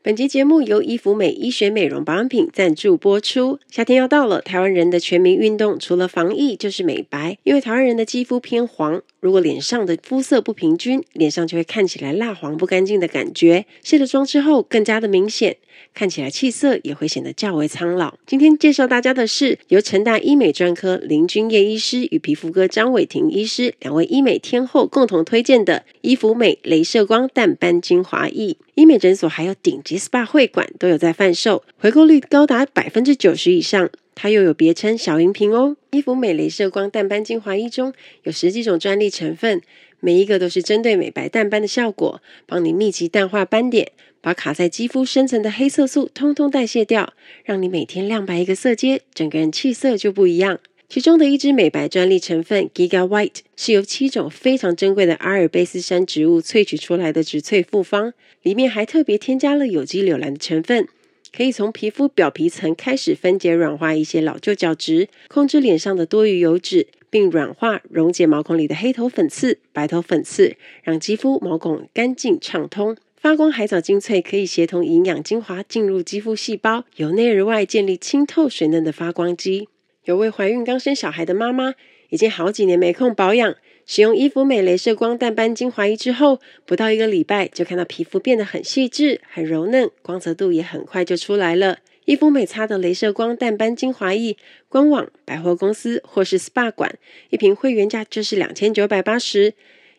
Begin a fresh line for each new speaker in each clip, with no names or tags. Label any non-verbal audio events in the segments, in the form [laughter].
本集节目由伊芙美医学美容保养品赞助播出。夏天要到了，台湾人的全民运动除了防疫就是美白。因为台湾人的肌肤偏黄，如果脸上的肤色不平均，脸上就会看起来蜡黄不干净的感觉。卸了妆之后更加的明显，看起来气色也会显得较为苍老。今天介绍大家的是由成大医美专科林君曄医师与皮肤科张伟婷医师两位医美天后共同推荐的伊芙美镭射光淡斑精华液。医美诊所还有顶级 SPA 会馆都有在贩售，回购率高达百分之九十以上。它又有别称小银瓶哦。伊芙美镭射光淡斑精华液中有十几种专利成分，每一个都是针对美白淡斑的效果，帮你密集淡化斑点，把卡在肌肤深层的黑色素通通代谢掉，让你每天亮白一个色阶，整个人气色就不一样。其中的一支美白专利成分 Giga White 是由七种非常珍贵的阿尔卑斯山植物萃取出来的植萃复方，里面还特别添加了有机柳兰的成分，可以从皮肤表皮层开始分解软化一些老旧角质，控制脸上的多余油脂，并软化溶解毛孔里的黑头粉刺、白头粉刺，让肌肤毛孔干净畅通。发光海藻精粹可以协同营养精华进入肌肤细胞，由内而外建立清透水嫩的发光肌。有位怀孕刚生小孩的妈妈，已经好几年没空保养，使用伊芙美镭射光淡斑精华液之后，不到一个礼拜就看到皮肤变得很细致、很柔嫩，光泽度也很快就出来了。伊芙美擦的镭射光淡斑精华液，官网、百货公司或是 SPA 馆，一瓶会员价就是两千九百八十。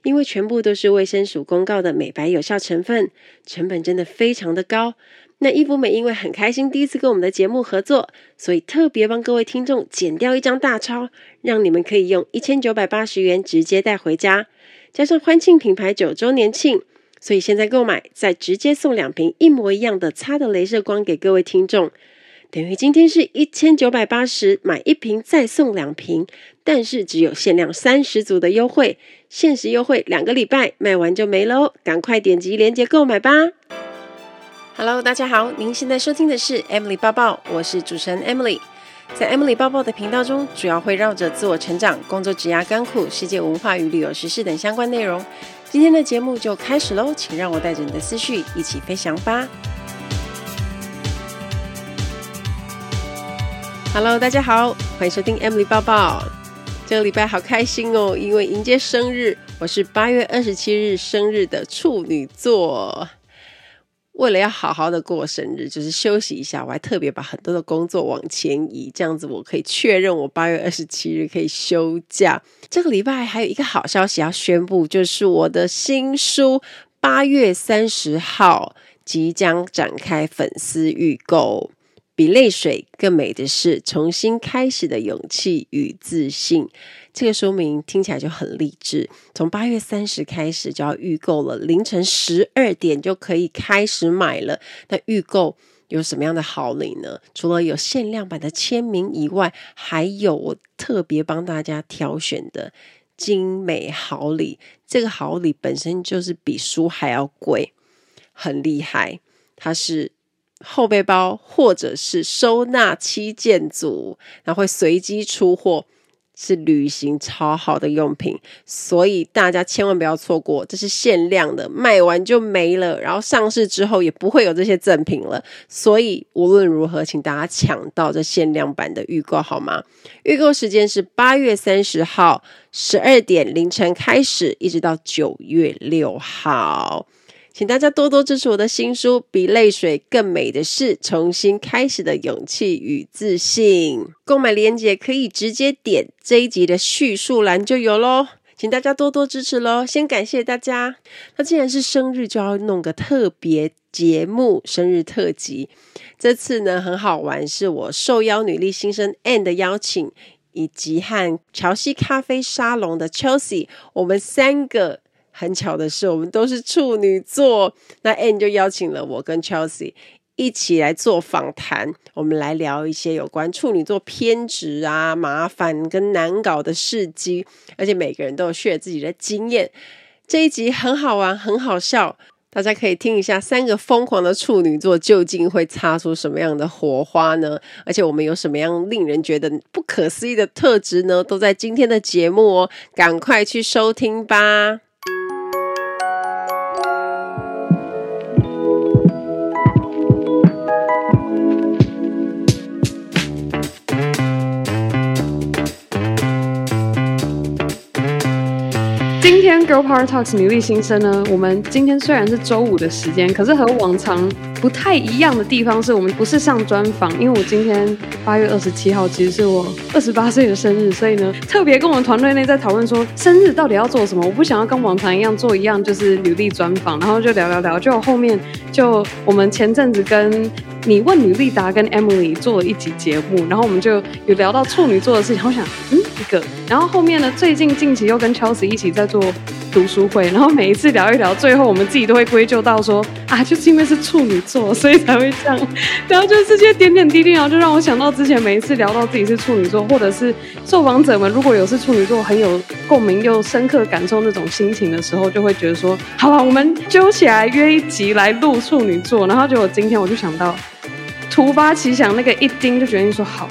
因为全部都是卫生署公告的美白有效成分，成本真的非常的高。那伊芙美因为很开心第一次跟我们的节目合作，所以特别帮各位听众剪掉一张大钞，让你们可以用一千九百八十元直接带回家，加上欢庆品牌九周年庆，所以现在购买再直接送两瓶一模一样的擦的镭射光给各位听众，等于今天是一千九百八十买一瓶再送两瓶，但是只有限量三十组的优惠，限时优惠两个礼拜卖完就没喽，赶快点击链接购买吧。Hello，大家好，您现在收听的是 Emily 抱抱，我是主持人 Emily。在 Emily 抱抱的频道中，主要会绕着自我成长、工作、职涯、甘苦、世界文化与旅游时事等相关内容。今天的节目就开始喽，请让我带着你的思绪一起飞翔吧。Hello，大家好，欢迎收听 Emily 报报。这个礼拜好开心哦，因为迎接生日，我是八月二十七日生日的处女座。为了要好好的过生日，就是休息一下，我还特别把很多的工作往前移，这样子我可以确认我八月二十七日可以休假。这个礼拜还有一个好消息要宣布，就是我的新书八月三十号即将展开粉丝预购。比泪水更美的是重新开始的勇气与自信。这个说明听起来就很励志。从八月三十开始就要预购了，凌晨十二点就可以开始买了。那预购有什么样的好礼呢？除了有限量版的签名以外，还有我特别帮大家挑选的精美好礼。这个好礼本身就是比书还要贵，很厉害。它是。后背包或者是收纳七件组，然后会随机出货，是旅行超好的用品，所以大家千万不要错过，这是限量的，卖完就没了，然后上市之后也不会有这些赠品了，所以无论如何，请大家抢到这限量版的预购好吗？预购时间是八月三十号十二点凌晨开始，一直到九月六号。请大家多多支持我的新书《比泪水更美的是重新开始的勇气与自信》。购买链接可以直接点这一集的叙述栏就有喽。请大家多多支持喽！先感谢大家。那既然是生日，就要弄个特别节目——生日特辑。这次呢，很好玩，是我受邀女力新生 Anne 的邀请，以及和乔西咖啡沙龙的 Chelsea，我们三个。很巧的是，我们都是处女座。那 a n n 就邀请了我跟 Chelsea 一起来做访谈，我们来聊一些有关处女座偏执啊、麻烦跟难搞的事迹，而且每个人都有 share 自己的经验。这一集很好玩，很好笑，大家可以听一下三个疯狂的处女座究竟会擦出什么样的火花呢？而且我们有什么样令人觉得不可思议的特质呢？都在今天的节目哦，赶快去收听吧！
Girl Power Talks 女力新生呢，我们今天虽然是周五的时间，可是和往常不太一样的地方是我们不是上专访，因为我今天八月二十七号其实是我二十八岁的生日，所以呢，特别跟我们团队内在讨论说生日到底要做什么。我不想要跟往常一样做一样就是女力专访，然后就聊聊聊，就后面就我们前阵子跟你问女力达跟 Emily 做了一集节目，然后我们就有聊到处女座的事情，我想嗯一个，然后后面呢，最近近期又跟 Chelsea 一起在做读书会，然后每一次聊一聊，最后我们自己都会归咎到说啊，就是因为是处女座，所以才会这样。[laughs] 然后就是这些点点滴滴，然后就让我想到之前每一次聊到自己是处女座，或者是受访者们如果有是处女座很有共鸣又深刻感受那种心情的时候，就会觉得说，好吧，我们揪起来约一集来录处女座。然后结果今天我就想到，突发奇想，那个一丁就决定说好。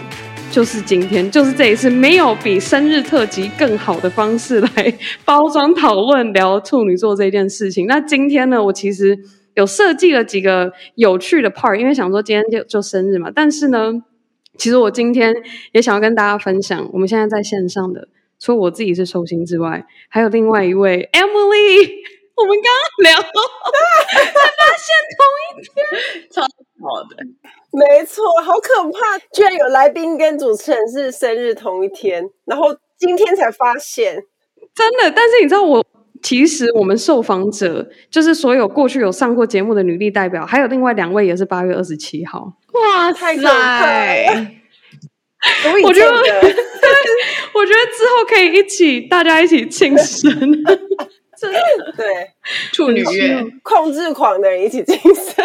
就是今天，就是这一次，没有比生日特辑更好的方式来包装讨论聊处女座这件事情。那今天呢，我其实有设计了几个有趣的 part，因为想说今天就就生日嘛。但是呢，其实我今天也想要跟大家分享，我们现在在线上的，除了我自己是寿星之外，还有另外一位 Emily，我们刚刚聊，才发现同一天，
超好的。
没错，好可怕！居然有来宾跟主持人是生日同一天，然后今天才发现，
真的。但是你知道我，其实我们受访者就是所有过去有上过节目的女力代表，还有另外两位也是八月二十七号。
哇塞！
我觉得，[laughs] 我觉得之后可以一起，大家一起庆生。
真的，对，
处女月，
控制狂的人一起庆生。[laughs]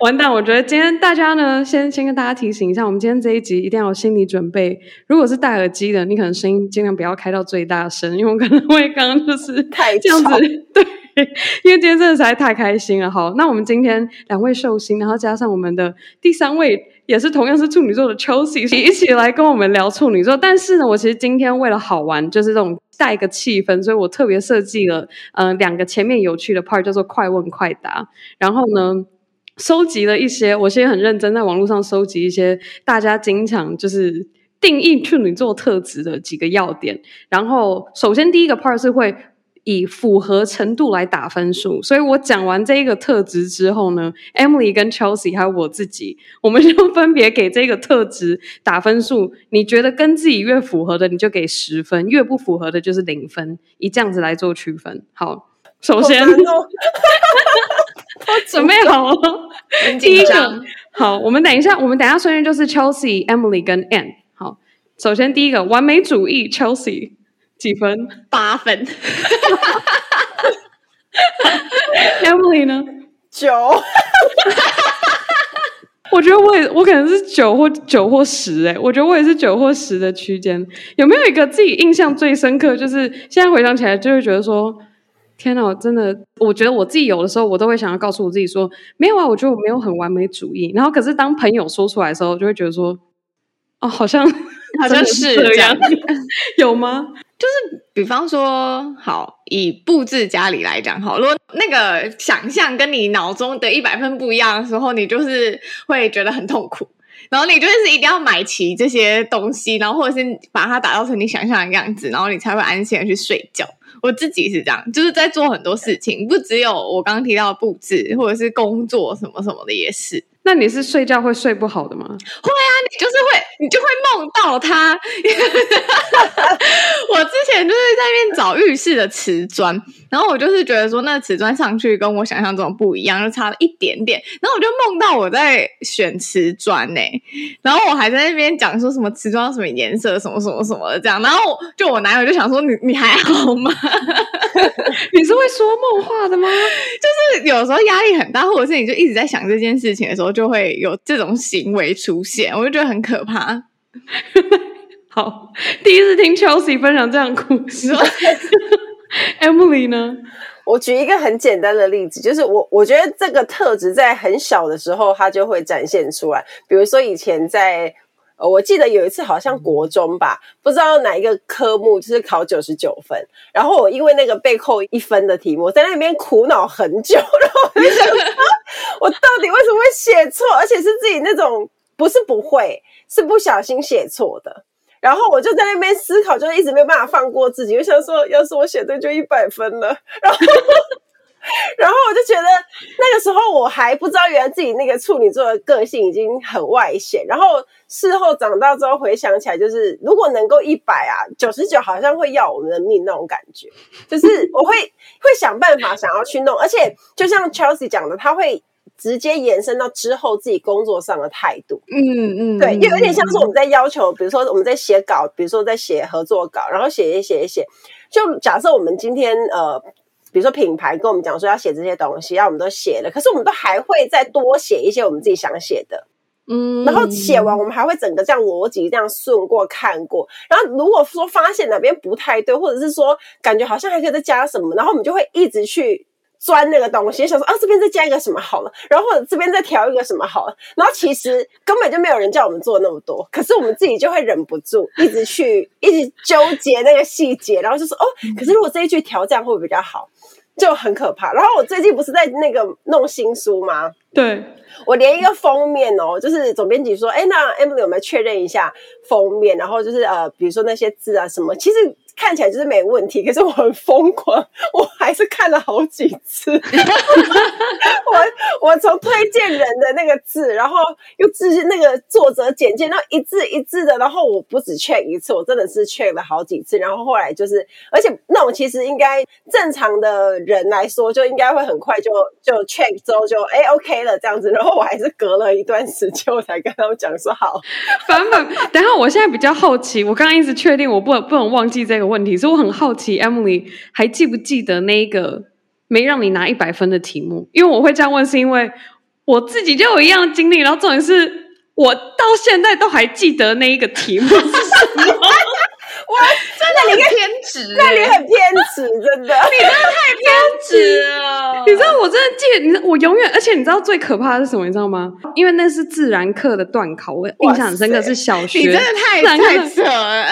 完蛋！我觉得今天大家呢，先先跟大家提醒一下，我们今天这一集一定要有心理准备。如果是戴耳机的，你可能声音尽量不要开到最大声，因为我可能会刚刚就是太这样子。[laughs] 对，因为今天真的实在太开心了。好，那我们今天两位寿星，然后加上我们的第三位也是同样是处女座的 Chelsea，一起来跟我们聊处女座。但是呢，我其实今天为了好玩，就是这种带一个气氛，所以我特别设计了嗯、呃、两个前面有趣的 part，叫做快问快答。然后呢，收集了一些，我现在很认真在网络上收集一些大家经常就是定义处女座特质的几个要点。然后，首先第一个 part 是会以符合程度来打分数。所以我讲完这一个特质之后呢，Emily 跟 Chelsea 还有我自己，我们就分别给这个特质打分数。你觉得跟自己越符合的，你就给十分；越不符合的，就是零分。以这样子来做区分。好，首先。[laughs] 我准备好了，[laughs] 第一个好，我们等一下，我们等一下顺序就是 Chelsea、Emily 跟 Ann。好，首先第一个完美主义，Chelsea 几分？
八分。[laughs]
Emily 呢？
九。[laughs]
我觉得我也，我可能是九或九或十诶，我觉得我也是九或十的区间。有没有一个自己印象最深刻？就是现在回想起来，就会觉得说。天哪，我真的，我觉得我自己有的时候，我都会想要告诉我自己说，没有啊，我觉得我没有很完美主义。然后，可是当朋友说出来的时候，就会觉得说，哦，好像
好像是这样，[laughs]
有吗？
就是比方说，好，以布置家里来讲，好，如果那个想象跟你脑中的一百分不一样的时候，你就是会觉得很痛苦。然后你就是一定要买齐这些东西，然后或者是把它打造成你想象的样子，然后你才会安心的去睡觉。我自己是这样，就是在做很多事情，不只有我刚刚提到的布置，或者是工作什么什么的也是。
那你是睡觉会睡不好的吗？会
啊，你就是会，你就会梦到他。[laughs] 我之前就是在那边找浴室的瓷砖，然后我就是觉得说，那瓷砖上去跟我想象中不一样，就差了一点点。然后我就梦到我在选瓷砖呢、欸，然后我还在那边讲说什么瓷砖什么颜色，什么什么什么的这样。然后就我男友就想说，你你还好吗？[laughs]
你是会说梦话的吗？
就是有时候压力很大，或者是你就一直在想这件事情的时候。就会有这种行为出现，我就觉得很可怕。[laughs]
好，第一次听 Chelsea 分享这样的故事。[laughs] Emily 呢？
我举一个很简单的例子，就是我我觉得这个特质在很小的时候，它就会展现出来。比如说以前在。呃，我记得有一次好像国中吧，不知道哪一个科目就是考九十九分，然后我因为那个被扣一分的题目，在那边苦恼很久，然后我就想，[laughs] 我到底为什么会写错，而且是自己那种不是不会，是不小心写错的。然后我就在那边思考，就一直没有办法放过自己。我想说，要是我写对，就一百分了。然后，[laughs] 然后我就觉得那个时候我还不知道，原来自己那个处女座的个性已经很外显。然后事后长大之后回想起来，就是如果能够一百啊，九十九好像会要我们的命那种感觉。就是 [laughs] 我会会想办法想要去弄，而且就像 Chelsea 讲的，他会。直接延伸到之后自己工作上的态度，
嗯嗯，
对，就有点像是我们在要求，比如说我们在写稿，比如说在写合作稿，然后写一写一写，就假设我们今天呃，比如说品牌跟我们讲说要写这些东西，然后我们都写了，可是我们都还会再多写一些我们自己想写的，嗯，然后写完我们还会整个这样逻辑这样顺过看过，然后如果说发现哪边不太对，或者是说感觉好像还可以再加什么，然后我们就会一直去。钻那个东西，想说啊，这边再加一个什么好了，然后或者这边再调一个什么好了，然后其实根本就没有人叫我们做那么多，可是我们自己就会忍不住一直去一直纠结那个细节，然后就说哦，可是如果这一句调这样会不会比较好，就很可怕。然后我最近不是在那个弄新书吗？
对，
我连一个封面哦，就是总编辑说，哎，那 Emily 有没有确认一下封面？然后就是呃，比如说那些字啊什么，其实。看起来就是没问题，可是我很疯狂，[laughs] 我还是看了好几次。[laughs] 我我从推荐人的那个字，然后又自那个作者简介，然后一字一字的，然后我不止 check 一次，我真的是 check 了好几次。然后后来就是，而且那种其实应该正常的人来说，就应该会很快就就 check 之后就哎 OK 了这样子。然后我还是隔了一段时间，我才跟他们讲说好。
反反，等下我现在比较好奇，我刚刚一直确定我不能不能忘记这个。问题，所以我很好奇，Emily 还记不记得那个没让你拿一百分的题目？因为我会这样问，是因为我自己就有一样的经历，然后重点是我到现在都还记得那一个题目是什么。
哇，真的很偏执，
那你很偏执，真的，
你真的太偏执了。
你知道，我真的记得，你知道，我永远，而且你知道最可怕的是什么？你知道吗？因为那是自然课的段考，我印象很深刻，是小学，
你真的太太扯了。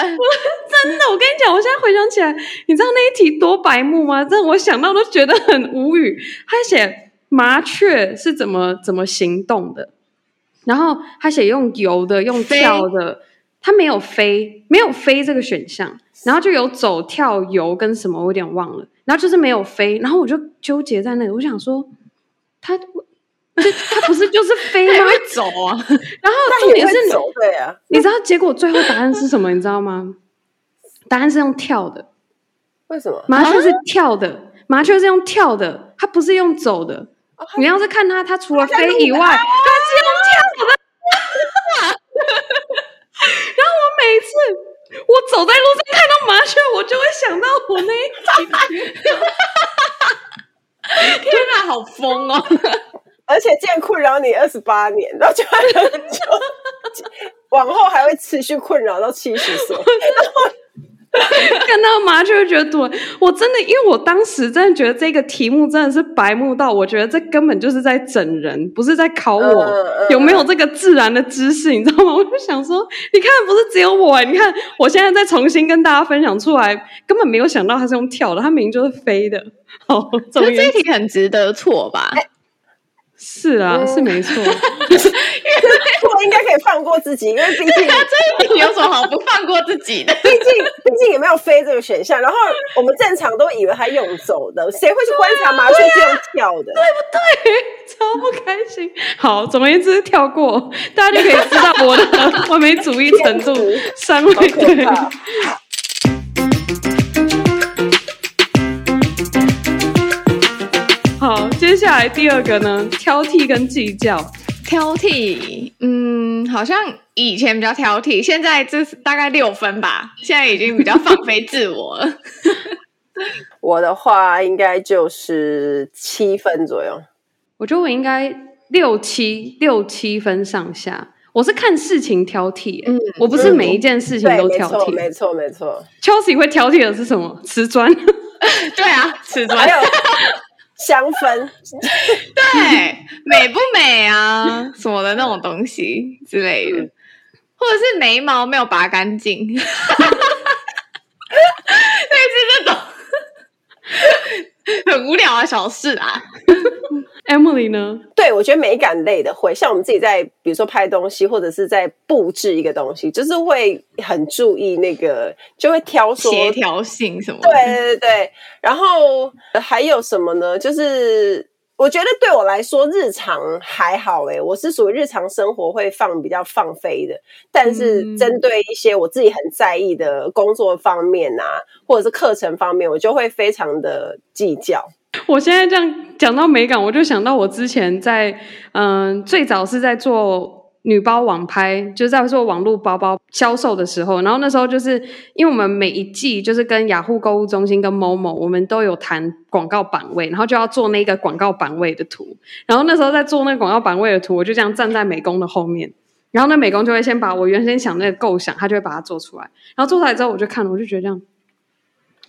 真的，我跟你讲，我现在回想起来，你知道那一题多白目吗？真的，我想到都觉得很无语。他写麻雀是怎么怎么行动的，然后他写用游的，用跳的。他没有飞，没有飞这个选项，然后就有走、跳、游跟什么，我有点忘了。然后就是没有飞，然后我就纠结在那里，我想说，他，他不是就是飞吗？
走啊！
然后重点是
走，对啊。
你知道结果最后答案是什么？你知道吗？答案是用跳的。
为什么？
麻雀是跳的，麻雀是用跳的，它不是用走的。你要是看它，它除了飞以外，它是用跳的。[laughs] 然后我每次我走在路上看到麻雀，我就会想到我那一集。[laughs]
天哪，好疯哦！
而且这样困扰你二十八年，然后就还很久，往后还会持续困扰到七十岁。[laughs] [laughs]
看到麻雀就觉得对，我真的，因为我当时真的觉得这个题目真的是白目到，我觉得这根本就是在整人，不是在考我有没有这个自然的知识，你知道吗？我就想说，你看，不是只有我，你看我现在再重新跟大家分享出来，根本没有想到它是用跳的，它明明就是飞的。好，[laughs] 这
这一题很值得错吧？
是啊，嗯、是没错，[laughs]
我应该可以放过自己，因为 [laughs] 毕竟
这一题有什么好不放过自己的？[laughs] 毕
竟毕竟也没有飞这个选项，然后我们正常都以为他用走的，谁会去观察麻雀是用跳的？
对不对？超不开心。好，总而言之，跳过，大家就可以知道我的完美主义程度，三位对。好，接下来第二个呢？挑剔跟计较。
挑剔，嗯，好像以前比较挑剔，现在这是大概六分吧。现在已经比较放飞自我了。[laughs]
我的话应该就是七分左右。
我觉得我应该六七六七分上下。我是看事情挑剔，嗯，我不是每一件事情都挑剔。
没错，没错，没错。
Chelsea 会挑剔的是什么？瓷砖。[laughs]
对啊，瓷砖。
香氛，[laughs]
对，美不美啊？什么的那种东西之类的，或者是眉毛没有拔干净，[laughs] 类似这种 [laughs] 很无聊的小事啊。
Emily 呢？
对，我觉得美感类的会，像我们自己在比如说拍东西或者是在布置一个东西，就是会很注意那个，就会挑说
协调性什么的。
对对对，然后还有什么呢？就是。我觉得对我来说，日常还好诶，我是属于日常生活会放比较放飞的，但是针对一些我自己很在意的工作方面啊，或者是课程方面，我就会非常的计较。[laughs]
我现在这样讲到美感，我就想到我之前在嗯，最早是在做。女包网拍就是在做网络包包销售的时候，然后那时候就是因为我们每一季就是跟雅虎购物中心跟 Momo，我们都有谈广告版位，然后就要做那个广告版位的图。然后那时候在做那个广告版位的图，我就这样站在美工的后面，然后那美工就会先把我原先想那个构想，他就会把它做出来。然后做出来之后，我就看了，我就觉得这样，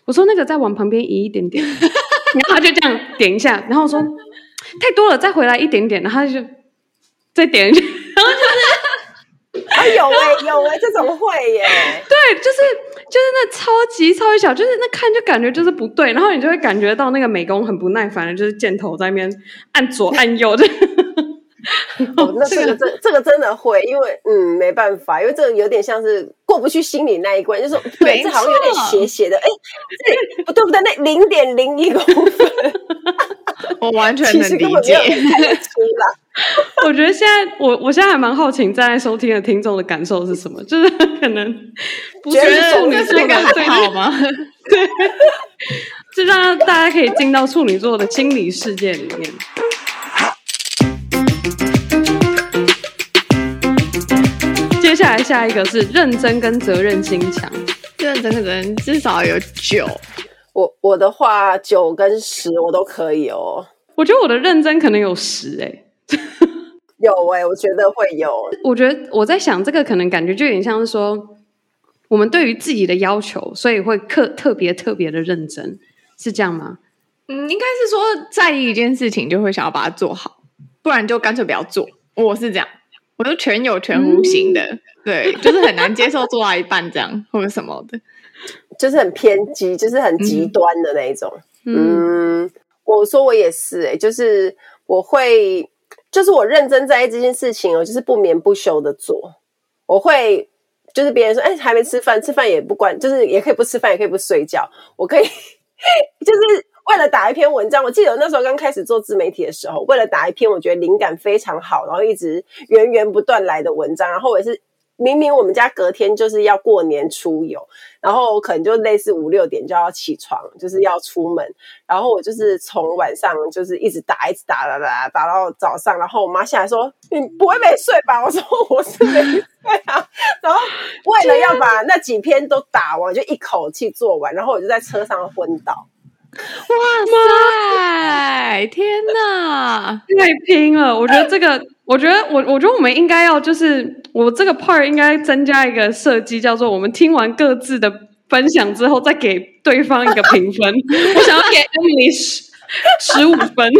我说那个再往旁边移一点点，然后他就这样点一下，然后我说太多了，再回来一点点，然后他就再点一下。然后就是，
啊有哎、欸、有哎、欸，这种会耶，
对，就是就是那超级超级小，就是那看就感觉就是不对，然后你就会感觉到那个美工很不耐烦的，就是箭头在那边按左按右的。[laughs]
哦，那这个真这个真的会，因为嗯没办法，因为这个有点像是过不去心里那一关，就是 [laughs] 对，这好像有点斜斜的，哎，这不对不对，那零点零一公分，[laughs]
我完全能理解。
我觉得现在我我现在还蛮好奇，在收听的听众的感受是什么？就是可能不觉得处女座的最好吗？对，就让大家可以进到处女座的心理世界里面。来下一个是认真跟责任心强，
认真的人至少有九，
我我的话九跟十我都可以哦。
我觉得我的认真可能有十哎、欸。
有哎、欸，我觉得会有。
我觉得我在想，这个可能感觉就有点像是说，我们对于自己的要求，所以会特特别特别的认真，是这样吗？
嗯，应该是说在意一件事情，就会想要把它做好，不然就干脆不要做。我是这样，我都全有全无型的，嗯、对，就是很难接受做到一半这样或者什么的，
就是很偏激，就是很极端的那一种。嗯，嗯，我说我也是哎、欸，就是我会。就是我认真在意这件事情，我就是不眠不休的做。我会就是别人说，哎，还没吃饭，吃饭也不关，就是也可以不吃饭，也可以不睡觉。我可以 [laughs] 就是为了打一篇文章。我记得那时候刚开始做自媒体的时候，为了打一篇我觉得灵感非常好，然后一直源源不断来的文章，然后我也是。明明我们家隔天就是要过年出游，然后可能就类似五六点就要起床，就是要出门，然后我就是从晚上就是一直打，一直打，打打打到早上，然后我妈下来说：“你不会没睡吧？”我说：“我是没睡啊。”然后为了要把那几篇都打完，就一口气做完，然后我就在车上昏倒。
哇塞！天哪，
太拼了！我觉得这个。我觉得我我觉得我们应该要就是我这个 part 应该增加一个设计，叫做我们听完各自的分享之后，再给对方一个评分。[laughs] 我想要给 Emily 十十五分，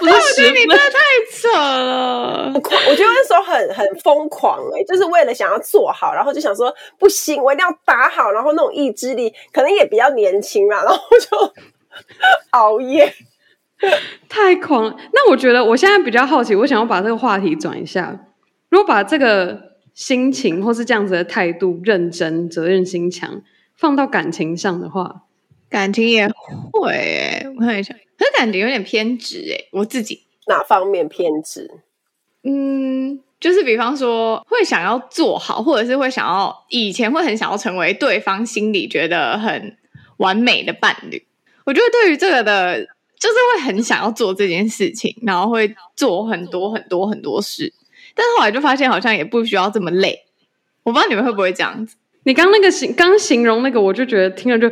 不是十分，
你真的太扯了。
我我觉得那时候很很疯狂哎、欸，就是为了想要做好，然后就想说不行，我一定要打好，然后那种意志力可能也比较年轻嘛，然后就 [laughs] 熬夜。[laughs]
太狂了！那我觉得我现在比较好奇，我想要把这个话题转一下。如果把这个心情或是这样子的态度，认真、责任心强，放到感情上的话，
感情也会、欸。我看一下，可是感觉有点偏执哎、欸。我自己
哪方面偏执？
嗯，就是比方说，会想要做好，或者是会想要以前会很想要成为对方心里觉得很完美的伴侣。我觉得对于这个的。就是会很想要做这件事情，然后会做很多很多很多事，但是后来就发现好像也不需要这么累。我不知道你们会不会这样子？
你刚那个形刚形容那个，我就觉得听了就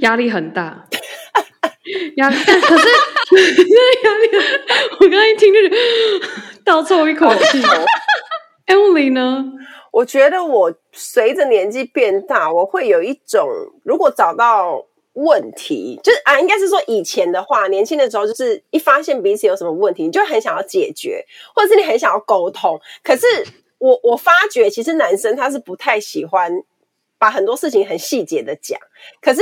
压力很大，压力。但 [laughs] 可是压力，我刚刚一听就觉得倒抽一口气。Emily 呢？
我觉得我随着年纪变大，我会有一种如果找到。问题就是啊，应该是说以前的话，年轻的时候就是一发现彼此有什么问题，你就很想要解决，或者是你很想要沟通。可是我我发觉，其实男生他是不太喜欢把很多事情很细节的讲。可是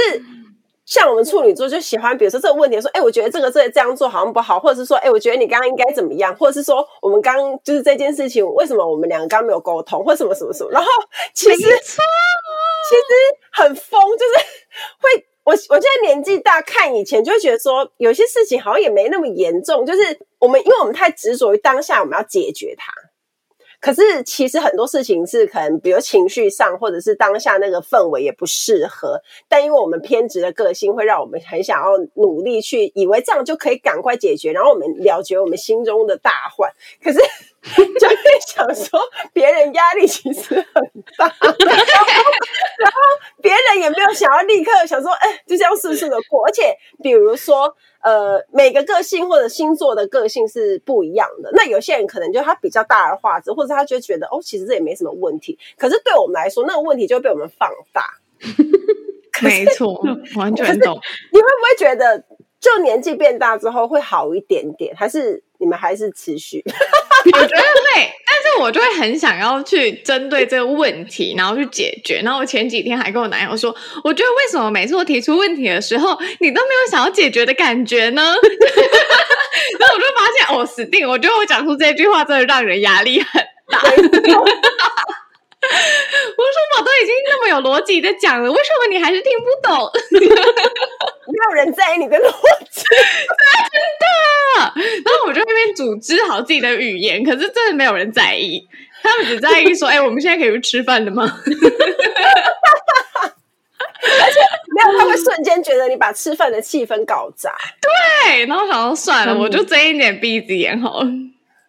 像我们处女座就喜欢，比如说这个问题说，哎，我觉得这个这这样做好像不好，或者是说，哎，我觉得你刚刚应该怎么样，或者是说我们刚就是这件事情为什么我们两个刚刚没有沟通，或什么什么什么，然后其实其实很疯，就是会。我我现在年纪大，看以前就会觉得说，有些事情好像也没那么严重。就是我们，因为我们太执着于当下，我们要解决它。可是其实很多事情是可能，比如情绪上，或者是当下那个氛围也不适合。但因为我们偏执的个性，会让我们很想要努力去，以为这样就可以赶快解决，然后我们了结我们心中的大患。可是。就会想说，别人压力其实很大，[laughs] 要立刻想说，哎，就这样顺顺的过。而且，比如说，呃，每个个性或者星座的个性是不一样的。那有些人可能就他比较大而化之，或者他就觉得，哦，其实这也没什么问题。可是对我们来说，那个问题就会被我们放大。[laughs]
没错，[laughs] 完全懂。
你会不会觉得，就年纪变大之后会好一点点，还是你们还是持续？[laughs]
我觉得会，但是我就会很想要去针对这个问题，然后去解决。然后我前几天还跟我男友说，我觉得为什么每次我提出问题的时候，你都没有想要解决的感觉呢？[laughs] 然后我就发现，哦，死定！我觉得我讲出这句话真的让人压力很大。[laughs] [laughs] 我说我都已经那么有逻辑的讲了，为什么你还是听不懂？[laughs]
没有人在意你的逻辑，
真的。然后我就那边组织好自己的语言，可是真的没有人在意，他们只在意说：“哎、欸，我们现在可以去吃饭了吗？”
而且没有，他会瞬间觉得你把吃饭的气氛搞砸。
对，然后想说算了，嗯、我就睁一点闭一只眼好了。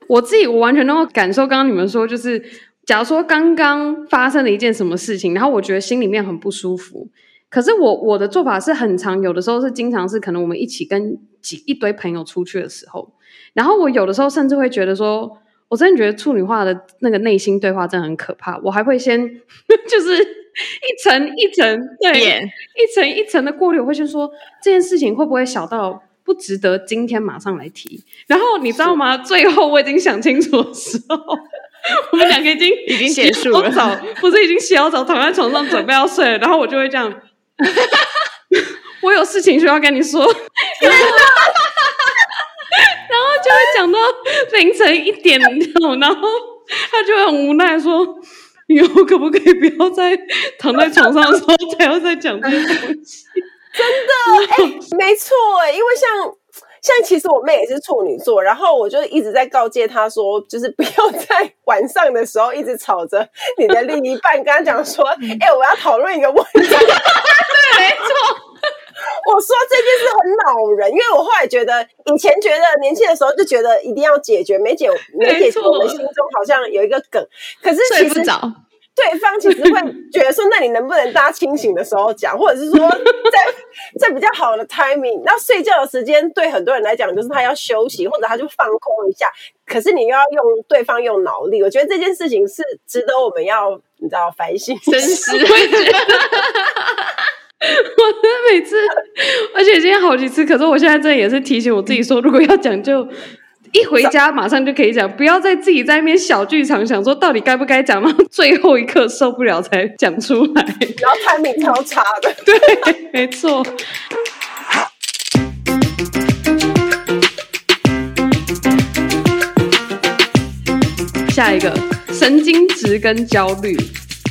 我自己我完全能够感受，刚刚你们说就是。假如说刚刚发生了一件什么事情，然后我觉得心里面很不舒服，可是我我的做法是很常，有的时候是经常是可能我们一起跟几一堆朋友出去的时候，然后我有的时候甚至会觉得说，我真的觉得处女化的那个内心对话真的很可怕，我还会先 [laughs] 就是一层一层对.一层一层的过滤，我会先说这件事情会不会小到不值得今天马上来提，然后你知道吗？最后我已经想清楚的时候。[laughs] 我们两个已经
已经结束了，
澡不是已经洗好澡，躺在床上准备要睡了，然后我就会这样，我有事情需要跟你说，[laughs] 然后就会讲到凌晨一点钟，然后他就会很无奈说：“以后可不可以不要再躺在床上的时候才要再讲这些东西？”
真的，哎，没错，哎，因为像。像其实我妹也是处女座，然后我就一直在告诫她说，就是不要 [laughs] 在晚上的时候一直吵着你的另一半，跟她讲说，哎、欸，我要讨论一个问题。[laughs] 对，
没错。[laughs]
我说这件事很恼人，因为我后来觉得，以前觉得年轻的时候就觉得一定要解决，没解没解决，我们心中好像有一个梗。可是其实。对方其实会觉得说，那你能不能大家清醒的时候讲，或者是说在在比较好的 timing，那睡觉的时间对很多人来讲就是他要休息，或者他就放空一下。可是你又要用对方用脑力，我觉得这件事情是值得我们要你知道反省深思。[laughs] 我觉得
每次，而且今天好几次，可是我现在这也是提醒我自己说，如果要讲就。一回家马上就可以讲，不要再自己在那边小剧场想说到底该不该讲，到 [laughs] 最后一刻受不了才讲出来，
然后排名超差的。[laughs]
对，没错。下一个，神经质跟焦虑。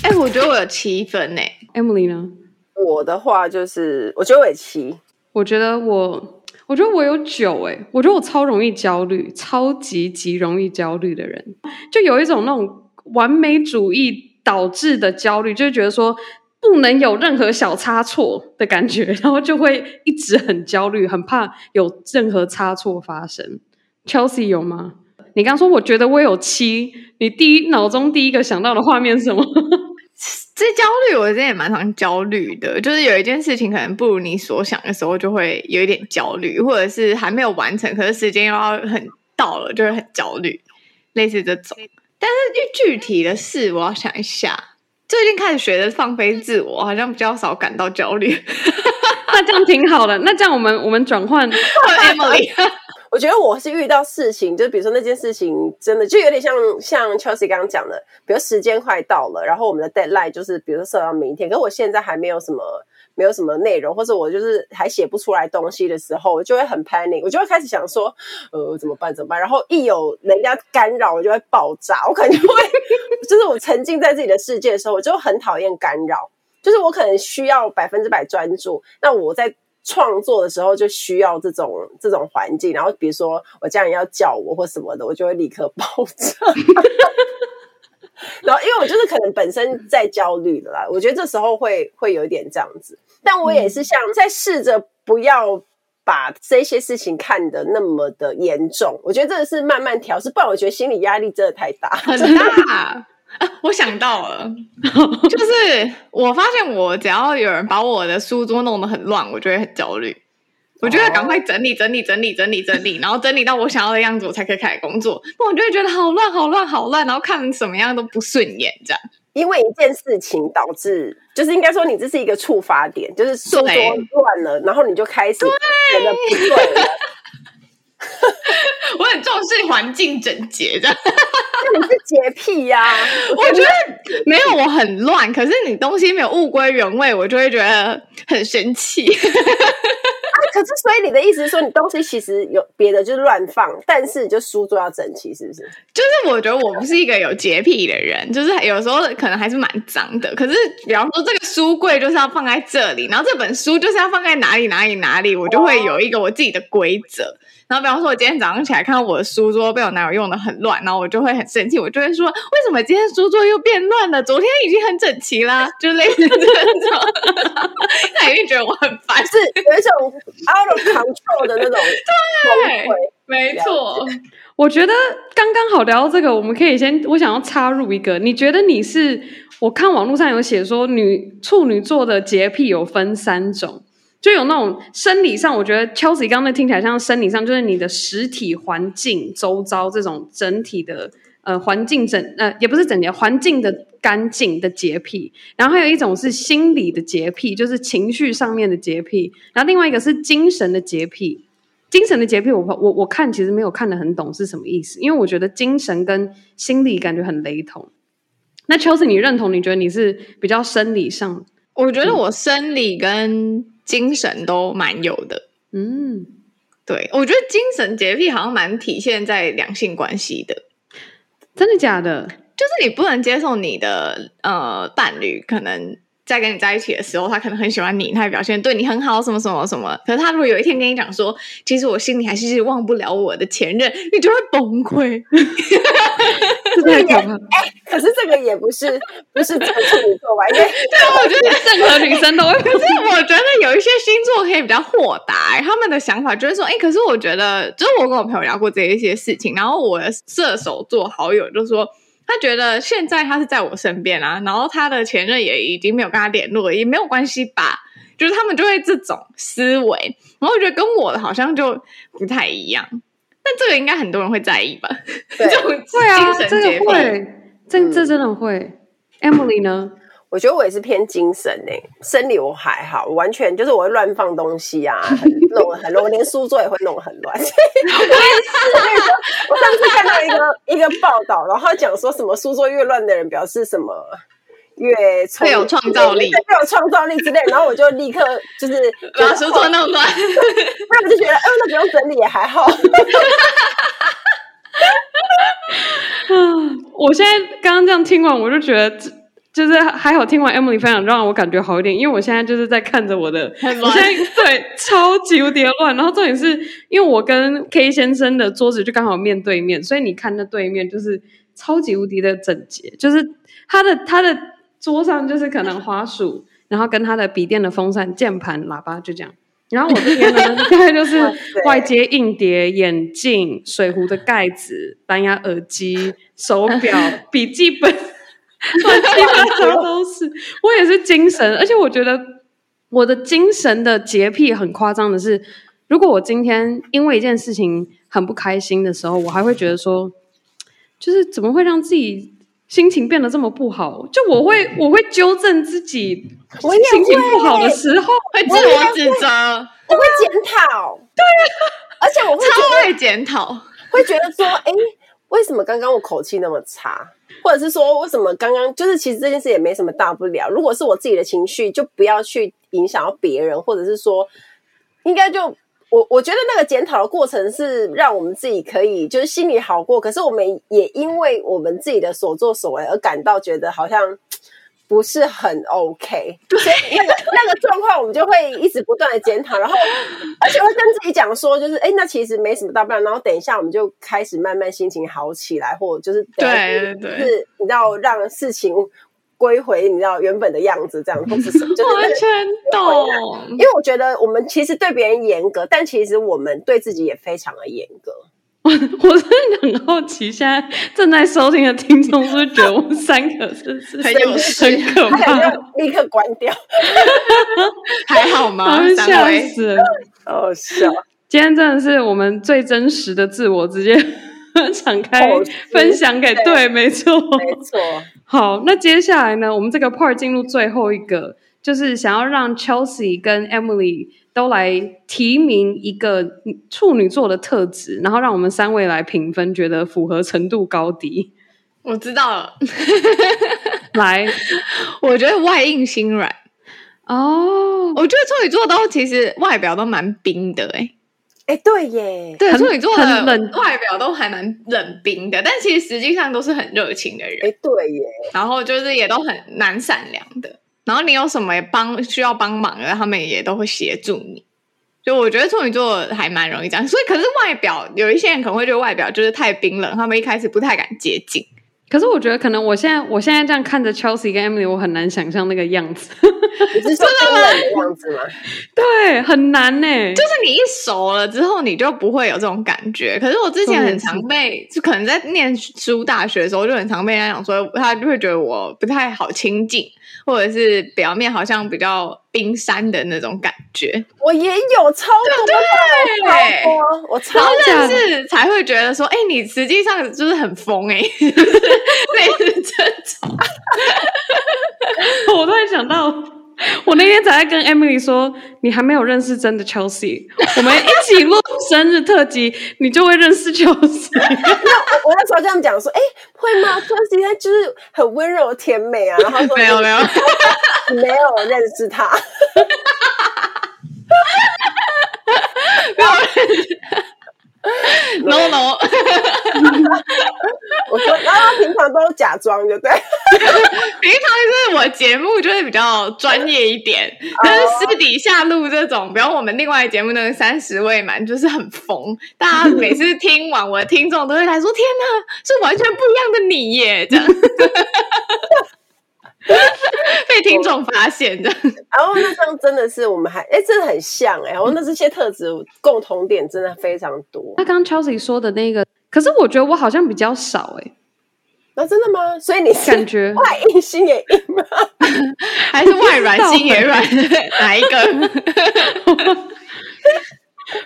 哎、欸，我觉得我有七分呢。
Emily 呢？
我的话就是，我觉得我有七。
我觉得我。我觉得我有九诶，我觉得我超容易焦虑，超级极容易焦虑的人，就有一种那种完美主义导致的焦虑，就是觉得说不能有任何小差错的感觉，然后就会一直很焦虑，很怕有任何差错发生。Chelsea 有吗？你刚说我觉得我有七，你第一脑中第一个想到的画面是什么？
这焦虑，我之前也蛮常焦虑的，就是有一件事情可能不如你所想的时候，就会有一点焦虑，或者是还没有完成，可是时间又要很到了，就会很焦虑，类似这种。但是具体的事，我要想一下。最近开始学的放飞自我，好像比较少感到焦虑。[laughs]
那这样挺好的。那这样我们我们转换 Emily。
我觉得我是遇到事情，就比如说那件事情真的就有点像像 Chelsea 刚刚讲的，比如时间快到了，然后我们的 deadline 就是比如说设到明天，可是我现在还没有什么没有什么内容，或者我就是还写不出来东西的时候，我就会很 panic，我就会开始想说，呃，怎么办？怎么办？然后一有人家干扰，我就会爆炸。我可能就会，[laughs] 就是我沉浸在自己的世界的时候，我就很讨厌干扰。就是我可能需要百分之百专注，那我在创作的时候就需要这种这种环境。然后比如说我家人要叫我或什么的，我就会立刻爆炸。[laughs] 然后因为我就是可能本身在焦虑的啦，我觉得这时候会会有一点这样子。但我也是像在试着不要把这些事情看得那么的严重。我觉得这个是慢慢调试，不然我觉得心理压力真的太大，
很大。啊，[laughs] 我想到了，[laughs] 就是我发现我只要有人把我的书桌弄得很乱，我就会很焦虑。我就会赶快整理、整理、整理、整理、整理，然后整理到我想要的样子，我才可以开始工作。不然我就会觉得好乱、好乱、好乱，然后看什么样都不顺眼，这样。
因为一件事情导致，就是应该说你这是一个触发点，就是书桌乱了，然后你就开始觉得不对了。[laughs] [laughs]
我很重视环境整洁的，
那你是洁癖呀、啊？[laughs]
我觉得没有，我很乱。可是你东西没有物归原位，我就会觉得很生气。[laughs]
啊，可是所以你的意思是说，你东西其实有别的，就是乱放，但是就书桌要整齐，是不是？
就是我觉得我不是一个有洁癖的人，就是有时候可能还是蛮脏的。可是比方说这个书柜就是要放在这里，然后这本书就是要放在哪里哪里哪里，我就会有一个我自己的规则。然后，比方说，我今天早上起来看到我的书桌被我男友用的很乱，然后我就会很生气，我就会说：“为什么今天书桌又变乱了？昨天已经很整齐啦。”就类似这种，[laughs] 他一定觉得我很烦，
是有一种 out of control 的那种。[laughs]
对，没错。[laughs]
我觉得刚刚好聊到这个，我们可以先，我想要插入一个，你觉得你是？我看网络上有写说，女处女座的洁癖有分三种。就有那种生理上，我觉得 Chelsea 刚刚那听起来像生理上，就是你的实体环境周遭这种整体的呃环境整呃也不是整洁环境的干净的洁癖，然后还有一种是心理的洁癖，就是情绪上面的洁癖，然后另外一个是精神的洁癖。精神的洁癖我，我我看其实没有看得很懂是什么意思，因为我觉得精神跟心理感觉很雷同。那 Chelsea 你认同？你觉得你是比较生理上？
我觉得我生理跟精神都蛮有的，嗯，对，我觉得精神洁癖好像蛮体现在两性关系的，
真的假的？
就是你不能接受你的呃伴侣可能。在跟你在一起的时候，他可能很喜欢你，他也表现对你很好，什么什么什么。可是他如果有一天跟你讲说，其实我心里还是忘不了我的前任，你就会崩溃。
对呀，哎，可是这个也不是不是处女座吧？因为
对，我觉得任何女生都。可是我觉得有一些星座可以比较豁达，他们的想法就是说，哎，可是我觉得，就是我跟我朋友聊过这一些事情，然后我的射手座好友就说。他觉得现在他是在我身边啊，然后他的前任也已经没有跟他联络了，也没有关系吧？就是他们就会这种思维，然后我觉得跟我的好像就不太一样。但这个应该很多人会在意吧？
对，
这种会啊，
这个会，这这真的会。嗯、Emily 呢？
我觉得我也是偏精神诶、欸，生理我还好，完全就是我会乱放东西啊，很弄得很乱，我连书桌也会弄得很乱。[laughs] 我也是，我上次看到一个一个报道，然后他讲说什么书桌越乱的人表示什么越
会有创造力，
越有创造力之类。然后我就立刻就是 [laughs]
把书桌弄乱，[laughs]
那我就觉得，嗯、呃，那不用整理也还好。
我现在刚刚这样听完，我就觉得。就是还好，听完 Emily 分享，让我感觉好一点。因为我现在就是在看着我的，
很
我现在对超级无敌乱。然后重点是因为我跟 K 先生的桌子就刚好面对面，所以你看那对面就是超级无敌的整洁。就是他的他的桌上就是可能花鼠，然后跟他的笔电的风扇、键盘、喇叭就这样。然后我这边呢，[laughs] 大概就是外接硬碟、眼镜、水壶的盖子、蓝牙耳机、手表、笔记本。基本上都是，我也是精神，而且我觉得我的精神的洁癖很夸张的是，如果我今天因为一件事情很不开心的时候，我还会觉得说，就是怎么会让自己心情变得这么不好？就我会我会纠正自己，我心情不好的时候
会自我指责，
我会检讨，
对啊，
而且我会
超会检讨，
会觉得说，哎。为什么刚刚我口气那么差？或者是说，为什么刚刚就是其实这件事也没什么大不了。如果是我自己的情绪，就不要去影响到别人，或者是说，应该就我我觉得那个检讨的过程是让我们自己可以就是心里好过。可是我们也因为我们自己的所作所为而感到觉得好像。不是很 OK，所以那个那个状况，我们就会一直不断的检讨，然后而且会跟自己讲说，就是哎，那其实没什么大不了，然后等一下我们就开始慢慢心情好起来，或者就是
对对对，
就是你要让事情归回你知道原本的样子，这样或是什么，就是 [laughs]
完全懂。
因为我觉得我们其实对别人严格，但其实我们对自己也非常的严格。
我 [laughs] 我真的很好奇，现在正在收听的听众是不是觉得我们三个是是
很有
很可怕？
立刻关掉，[laughs]
还好吗？[laughs]
笑死了，
好笑。
今天真的是我们最真实的自我，直接敞开分享给对，对，没错，
没错。
好，那接下来呢，我们这个 part 进入最后一个，就是想要让 Chelsea 跟 Emily。都来提名一个处女座的特质，然后让我们三位来评分，觉得符合程度高低。
我知道了，[laughs]
来，
我觉得外硬心软。
哦，
我觉得处女座都其实外表都蛮冰的，哎，
哎，对耶，
对，处女座的冷外表都还蛮冷冰的，但其实实际上都是很热情的人。
哎，对耶，
然后就是也都很蛮善良的。然后你有什么帮需要帮忙的，他们也都会协助你。就我觉得处女座还蛮容易这样，所以可是外表有一些人可能会觉得外表就是太冰冷，他们一开始不太敢接近。
可是我觉得可能我现在我现在这样看着 Chelsea 跟 Emily，我很难想象那个样子。
你是说冰冷的样子吗？[laughs]
对，很难呢。
就是你一熟了之后，你就不会有这种感觉。可是我之前很常被，就可能在念书大学的时候，就很常被人家讲说，他就会觉得我不太好亲近。或者是表面好像比较冰山的那种感觉，
我也有超多，对，超多，我超
认识才会觉得说，哎、欸，你实际上就是很疯哎、欸，[laughs] 类似这种。[laughs]
我突然想到。[laughs] 我那天才在跟 Emily 说，你还没有认识真的 Chelsea，我们一起录生日特辑，[laughs] 你就会认识 Chelsea。
我 [laughs] 我那时候这样讲说，哎、欸，会吗？Chelsea 他就是很温柔甜美啊，然后说
没有没有，
没有认识他，
没有认识他。[laughs] no no，[laughs]
我说，然后平常都假装，就对。[laughs]
平常就是我节目就是比较专业一点，但是私底下录这种，比如我们另外节目那个三十位嘛，就是很疯。大家每次听完，我的听众都会来说：“天哪，是完全不一样的你耶！”这样。[laughs] 被听众发现的，
然后那张真的是我们还哎，真的很像哎，然后那这些特质共同点真的非常多。
那刚刚 Chelsea 说的那个，可是我觉得我好像比较少哎，
那真的吗？所以你
感觉 [laughs]
外硬心也硬吗？[laughs]
还是外软心也软？哪一个？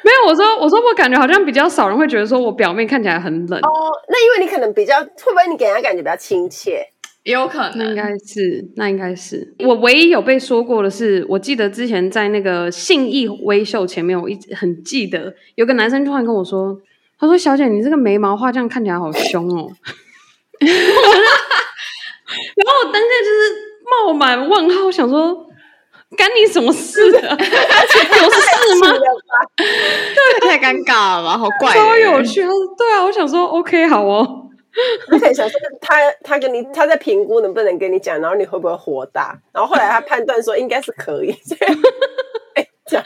没有，我说我说我感觉好像比较少人会觉得说我表面看起来很冷
哦。那因为你可能比较会不会你给人家感觉比较亲切？
也有可能，
那应该是，那应该是。我唯一有被说过的是，我记得之前在那个信义微秀前面，我一直很记得有个男生突然跟我说：“他说小姐，你这个眉毛画这样看起来好凶哦。[laughs] ”然后我当下就是冒满问号，想说干你什么事啊？有事吗？
对，太尴尬了吧，好怪，
超有趣。他说：“对啊，我想说，OK，好哦。”
我可以想说，他他跟你他在评估能不能跟你讲，然后你会不会火大？然后后来他判断说应该是可以，[laughs] 这样，这样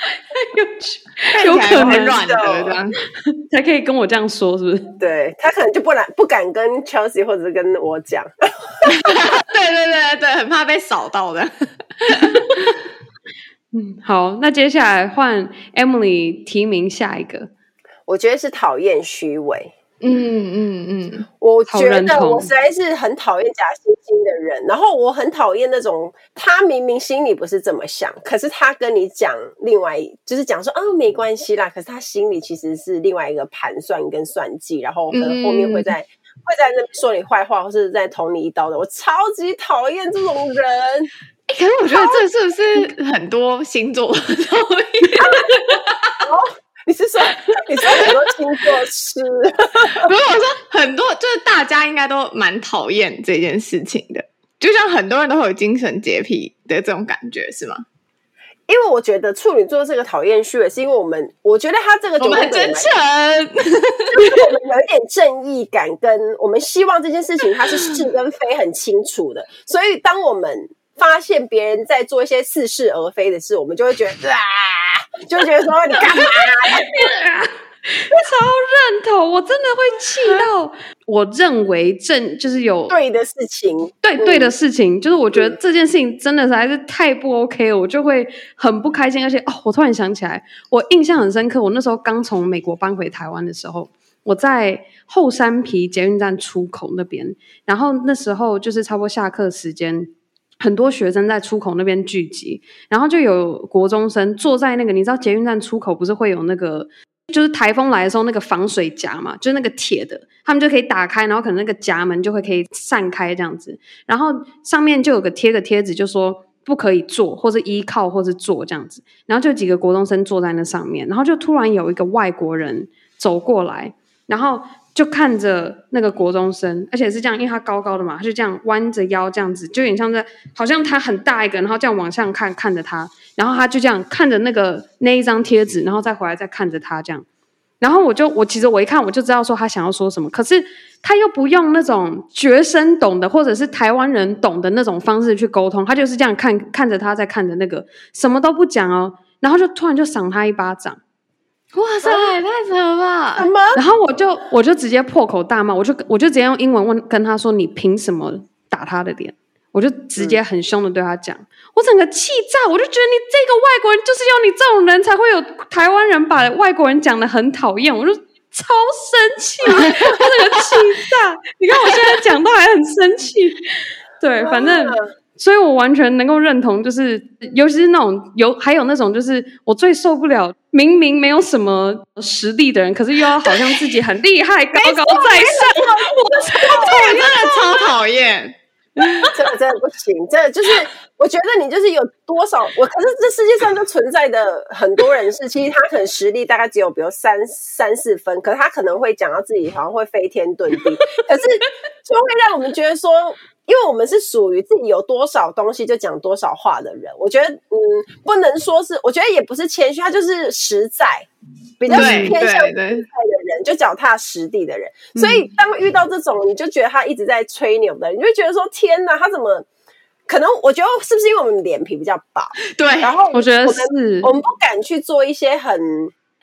有趣，有可能
软的这样
才可以跟我这样说，是不是？
对，他可能就不敢不敢跟 Chelsea 或者是跟我讲，[laughs]
对对对对，很怕被扫到的。[laughs]
嗯，好，那接下来换 Emily 提名下一个，
我觉得是讨厌虚伪。
嗯嗯嗯，
我觉得我实在是很讨厌假惺惺的人，然后我很讨厌那种他明明心里不是这么想，可是他跟你讲另外就是讲说啊、哦、没关系啦，可是他心里其实是另外一个盘算跟算计，然后可能后面会在、嗯、会在那边说你坏话，或是在捅你一刀的，我超级讨厌这种人。
可是我觉得这是不是很多星座讨厌？[laughs]
你是说你说很多星座师？
不是我说很多，就是大家应该都蛮讨厌这件事情的，就像很多人都会有精神洁癖的这种感觉，是吗？[laughs]
因为我觉得处女座这个讨厌序，是因为我们我觉得他这个
我们很真诚，[laughs]
就是我们有一点正义感，跟我们希望这件事情它是是跟非很清楚的，所以当我们发现别人在做一些似是而非的事，我们就会觉得啊，就会觉得说你干嘛？[laughs]
超认同，我真的会气到。我认为正就是有
对的事情，
对对的事情，嗯、就是我觉得这件事情真的是还是太不 OK 了，我就会很不开心。而且哦，我突然想起来，我印象很深刻。我那时候刚从美国搬回台湾的时候，我在后山皮捷运站出口那边，然后那时候就是差不多下课时间，很多学生在出口那边聚集，然后就有国中生坐在那个，你知道捷运站出口不是会有那个。就是台风来的时候，那个防水夹嘛，就那个铁的，他们就可以打开，然后可能那个夹门就会可以散开这样子。然后上面就有个贴个贴纸，就说不可以坐，或者依靠，或是坐这样子。然后就几个国中生坐在那上面，然后就突然有一个外国人走过来，然后就看着那个国中生，而且是这样，因为他高高的嘛，他就这样弯着腰这样子，就有点像在，好像他很大一个，然后这样往上看，看着他。然后他就这样看着那个那一张贴纸，然后再回来再看着他这样，然后我就我其实我一看我就知道说他想要说什么，可是他又不用那种学生懂的或者是台湾人懂的那种方式去沟通，他就是这样看看着他在看着那个什么都不讲哦，然后就突然就赏他一巴掌，
哇塞，太扯了吧！
什么？
然后我就我就直接破口大骂，我就我就直接用英文问跟他说：“你凭什么打他的脸？”我就直接很凶的对他讲。嗯我整个气炸，我就觉得你这个外国人就是要你这种人才会有台湾人把外国人讲的很讨厌，我就超生气，[laughs] 我整个气炸。你看我现在讲到还很生气，对，反正，所以我完全能够认同，就是尤其是那种有还有那种就是我最受不了，明明没有什么实力的人，可是又要好像自己很厉害，高高在上，我操，这个，
真的超讨厌。
这个真的不行，这个就是我觉得你就是有多少我，可是这世界上就存在的很多人是，其实他可能实力大概只有比如三三四分，可是他可能会讲到自己好像会飞天遁地，[laughs] 可是就会让我们觉得说，因为我们是属于自己有多少东西就讲多少话的人，我觉得嗯，不能说是，我觉得也不是谦虚，他就是实在。比较偏向实在的人，就脚踏实地的人，所以当遇到这种，你就觉得他一直在吹牛的人，你就觉得说：天哪，他怎么可能？我觉得是不是因为我们脸皮比较薄？
对，
然后
我觉得是，
我们不敢去做一些很。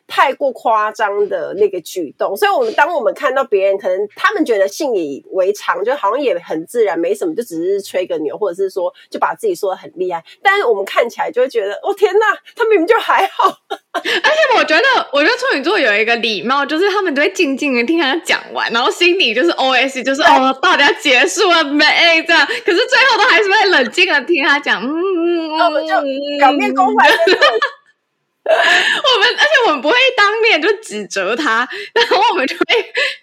太过夸张的那个举动，所以我们当我们看到别人，可能他们觉得信以为常，就好像也很自然，没什么，就只是吹个牛，或者是说就把自己说的很厉害。但是我们看起来就会觉得，哦天呐，他明明就还好。
而且我觉得，我觉得处女座有一个礼貌，就是他们都会静静的听他讲完，然后心里就是 OS，就是哦，到底要结束了没？这样，可是最后都还是会冷静的听他讲，嗯嗯嗯，
我们就表面公开。[laughs]
我们，而且我们不会当面就指责他，[laughs] 然后我们就会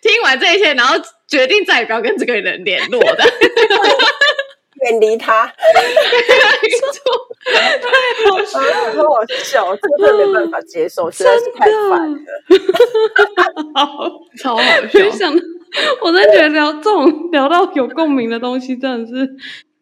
听完这些，然后决定再也不要跟这个人联络的，[laughs]
远离他。
没错，太好笑了，
很好笑，这个真的没办法接受，实在是太烦了。
好，超好笑。
想，我真的觉得聊这种聊到有共鸣的东西，真的是。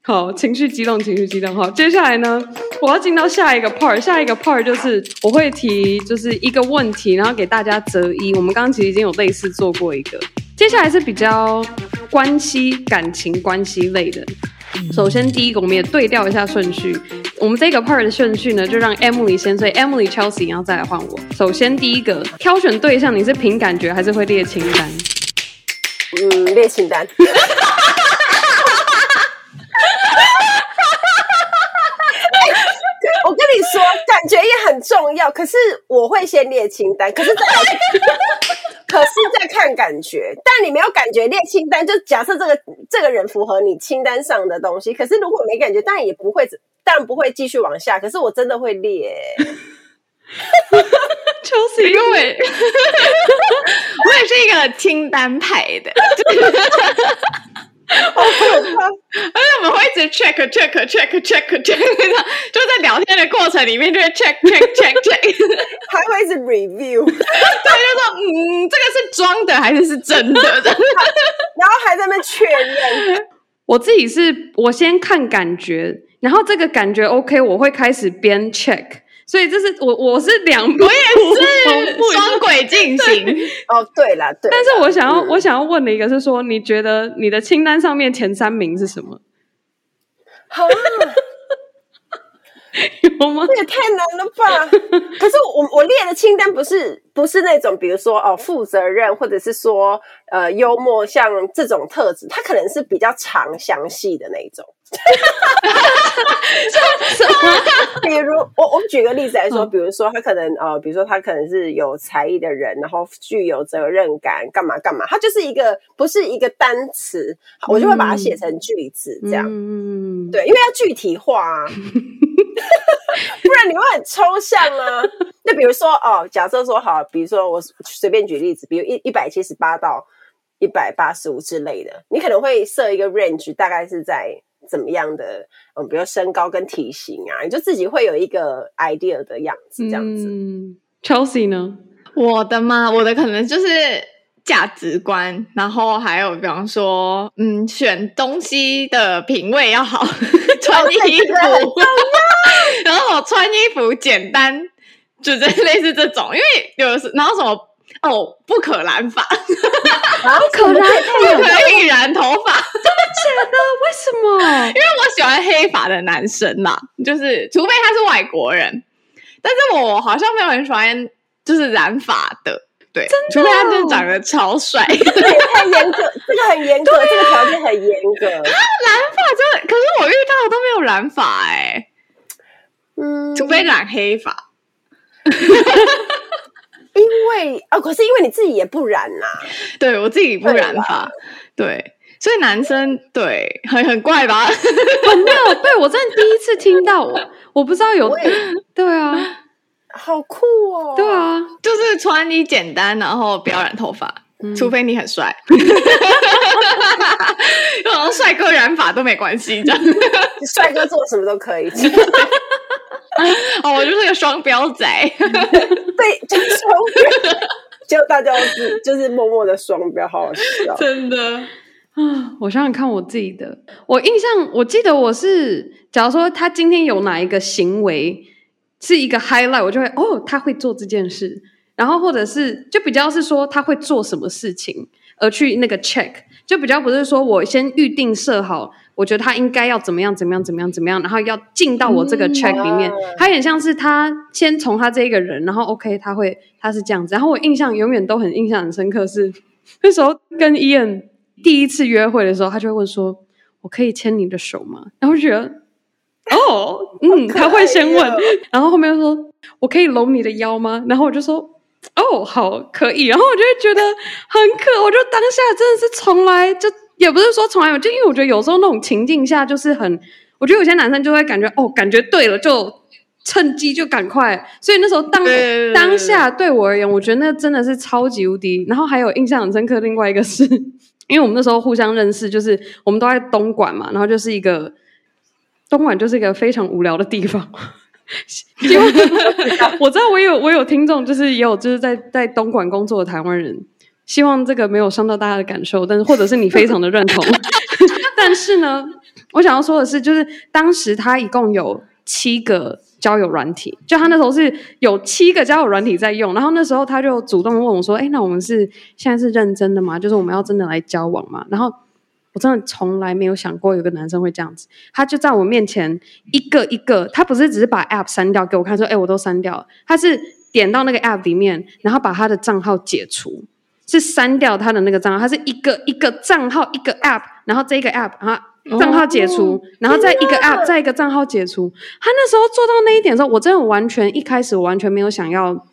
好，情绪激动，情绪激动。好，接下来呢，我要进到下一个 part。下一个 part 就是我会提，就是一个问题，然后给大家择一。我们刚刚其实已经有类似做过一个。接下来是比较关系、感情关系类的。首先第一个，我们也对调一下顺序。我们这个 part 的顺序呢，就让 Emily 先，所以 Emily、Chelsea，然后再来换我。首先第一个，挑选对象，你是凭感觉还是会列清单？
嗯，列清单。[laughs] 你说感觉也很重要，可是我会先列清单，可是再，[laughs] 可是再看感觉。但你没有感觉列清单，就假设这个这个人符合你清单上的东西。可是如果没感觉，当然也不会，当然不会继续往下。可是我真的会列，[laughs]
就是因为
我也 [laughs] 是一个清单派的。
好可怕！
而且我们会一直 check check check check check，[laughs] 就在聊天的过程里面就会 check check check check，
还会是 review，[laughs] 对，就
说嗯，这个是装的还是是真的？[laughs]
然后还在那边确认。
我自己是我先看感觉，然后这个感觉 OK，我会开始边 check，所以这是我我是两步，
我也是双轨进行。
哦，对了，对。
但是我想要、嗯、我想要问的一个是说，你觉得你的清单上面前三名是什么？
好。[laughs]
有吗？
这也太难了吧！[laughs] 可是我我列的清单不是不是那种，比如说哦，负责任，或者是说呃幽默，像这种特质，它可能是比较长详细的那种。[laughs] 比如我我举个例子来说，比如说他可能呃，比如说他可能是有才艺的人，然后具有责任感，干嘛干嘛，他就是一个不是一个单词，我就会把它写成句子这样。嗯，对，因为要具体化啊。[laughs] 不然你会很抽象啊。那比如说哦，假设说好，比如说我随便举例子，比如一一百七十八到一百八十五之类的，你可能会设一个 range，大概是在怎么样的？嗯，比如身高跟体型啊，你就自己会有一个 idea 的样子，这样子。
嗯，Chelsea 呢？
我的吗？我的可能就是价值观，然后还有比方说，嗯，选东西的品味要好，[laughs] 穿衣服。[laughs] 然后穿衣服简单，就这类似这种，因为有时然后什么哦，不可染发，
不可染，[laughs]
不可以染头发，
真的假的？为什么？
因为我喜欢黑发的男生啦，就是除非他是外国人，但是我好像没有很喜欢就是染发的，
对，
除非他真的长得超帅，
这个也太严格，[laughs] 这个很严格，啊、这个条件很严格。
啊，染发真的，可是我遇到的都没有染发哎、欸。
嗯，
除非染黑发，[laughs]
因为啊、哦，可是因为你自己也不染呐、啊，
对我自己不染发，对，所以男生对很很怪吧？
很妙，[laughs] 对我真的第一次听到，我我不知道有，对啊，
好酷哦，
对啊，
就是穿衣简单，然后不要染头发，嗯、除非你很帅，[laughs] 然后帅哥染发都没关系，这样，
帅哥做什么都可以。
哦，我就是个双标仔，[laughs]
对，就是双标，就大家是就是默默的双标，好好笑，
真的。
啊！[sighs] 我想想看我自己的，我印象，我记得我是，假如说他今天有哪一个行为是一个 highlight，我就会哦，他会做这件事，然后或者是就比较是说他会做什么事情而去那个 check，就比较不是说我先预定设好。我觉得他应该要怎么样怎么样怎么样怎么样，然后要进到我这个 check 里面。他有点像是他先从他这一个人，然后 OK，他会他是这样子。然后我印象永远都很印象很深刻是，[laughs] 那时候跟 Ian 第一次约会的时候，他就会问说：“我可以牵你的手吗？”然后我觉得哦，嗯，他会先问，然后后面又说：“我可以搂你的腰吗？”然后我就说：“ [laughs] 哦，好，可以。”然后我就会觉得很可，我就当下真的是从来就。也不是说从来有，就因为我觉得有时候那种情境下就是很，我觉得有些男生就会感觉哦，感觉对了就趁机就赶快，所以那时候当当下对我而言，我觉得那真的是超级无敌。然后还有印象很深刻，另外一个是因为我们那时候互相认识，就是我们都在东莞嘛，然后就是一个东莞就是一个非常无聊的地方。[laughs] [laughs] 我知道我有我有听众，就是也有就是在在东莞工作的台湾人。希望这个没有伤到大家的感受，但是或者是你非常的认同。[laughs] 但是呢，我想要说的是，就是当时他一共有七个交友软体，就他那时候是有七个交友软体在用，然后那时候他就主动问我说：“哎，那我们是现在是认真的吗？就是我们要真的来交往吗？”然后我真的从来没有想过有个男生会这样子，他就在我面前一个一个，他不是只是把 App 删掉给我看，说：“哎，我都删掉了。”他是点到那个 App 里面，然后把他的账号解除。是删掉他的那个账号，他是一个一个账号一个 app，然后这个 app 然后账号解除，哦、然后再一个 app 再一个账号解除。他那时候做到那一点的时候，我真的完全一开始我完全没有想要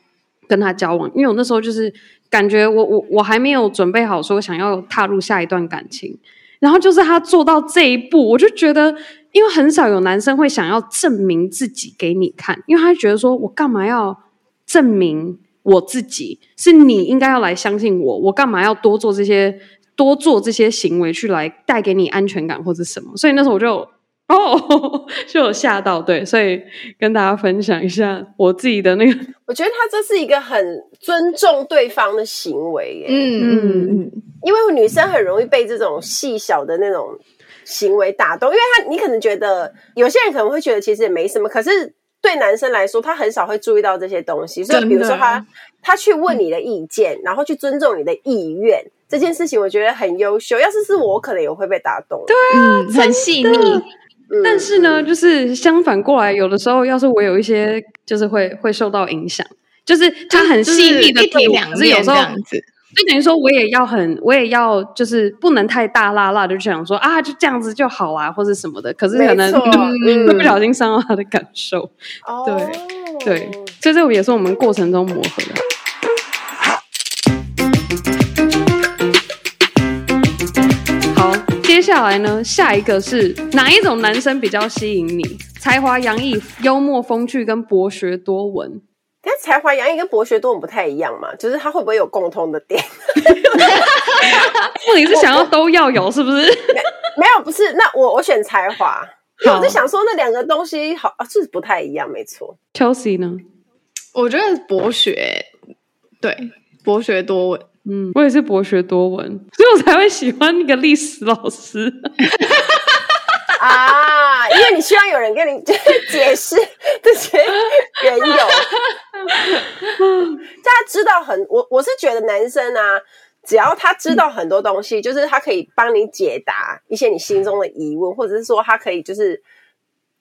跟他交往，因为我那时候就是感觉我我我还没有准备好说想要踏入下一段感情。然后就是他做到这一步，我就觉得，因为很少有男生会想要证明自己给你看，因为他觉得说我干嘛要证明。我自己是你应该要来相信我，我干嘛要多做这些多做这些行为去来带给你安全感或者什么？所以那时候我就哦，[laughs] 就有吓到，对，所以跟大家分享一下我自己的那个。[laughs]
我觉得他这是一个很尊重对方的行为耶，
嗯嗯嗯，
因为女生很容易被这种细小的那种行为打动，因为他你可能觉得有些人可能会觉得其实也没什么，可是对男生来说，他很少会注意到这些东西，所以比如说他他去问你的意见，嗯、然后去尊重你的意愿，这件事情我觉得很优秀。要是是我，可能也会被打动。
对啊，
嗯、很细腻。
但是呢，就是相反过来，有的时候要是我有一些，就是会会受到影响，就是他很细腻的对我，可是有时候就等于说我也要很，我也要就是不能太大剌剌，就想说啊，就这样子就好啊，或者什么的。可是可能会不小心伤到他的感受。对对，所以这也是我们过程中磨合的。下来呢，下一个是哪一种男生比较吸引你？才华洋溢、幽默风趣跟博学多闻。
但才华洋溢跟博学多闻不太一样嘛？就是他会不会有共通的点？
问题是想要都要有，是不是？
没，[laughs] 没有，不是。那我我选才华，因为我在想说那两个东西好啊，是不太一样，没错。
Chelsea 呢？
我觉得博学，对，博学多闻。
嗯，我也是博学多闻，[laughs] 所以我才会喜欢那个历史老师 [laughs]
啊，因为你希望有人跟你 [laughs] 解释这些缘由。大家知道很，我我是觉得男生啊，只要他知道很多东西，嗯、就是他可以帮你解答一些你心中的疑问，或者是说他可以就是。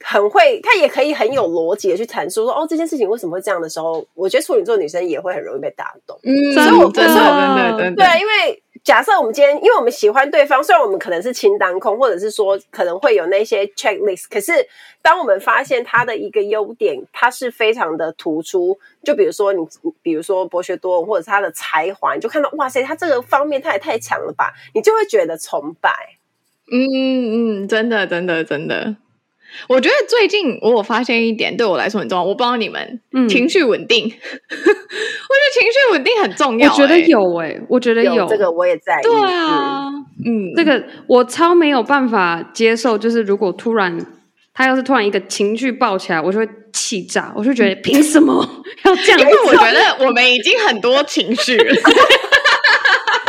很会，他也可以很有逻辑的去阐述说，哦，这件事情为什么会这样的时候，我觉得处女座女生也会很容易被打动。嗯，所以我真的，真的，真的，对，因为假设我们今天，因为我们喜欢对方，虽然我们可能是清单控，或者是说可能会有那些 checklist，可是当我们发现他的一个优点，他是非常的突出，就比如说你，比如说博学多闻，或者是他的才华，你就看到哇塞，他这个方面他也太强了吧，你就会觉得崇拜。
嗯嗯，真的，真的，真的。我觉得最近我有发现一点，对我来说很重要。我不知道你们、嗯、情绪稳定，[laughs] 我觉得情绪稳定很重要、欸。
我觉得有哎、欸，我觉得有，
有这个我也在意。
对啊，嗯，
这个我超没有办法接受。就是如果突然他要是突然一个情绪爆起来，我就会气炸，我就觉得凭什么 [laughs] 要这样？
因为我觉得我们已经很多情绪了。[laughs]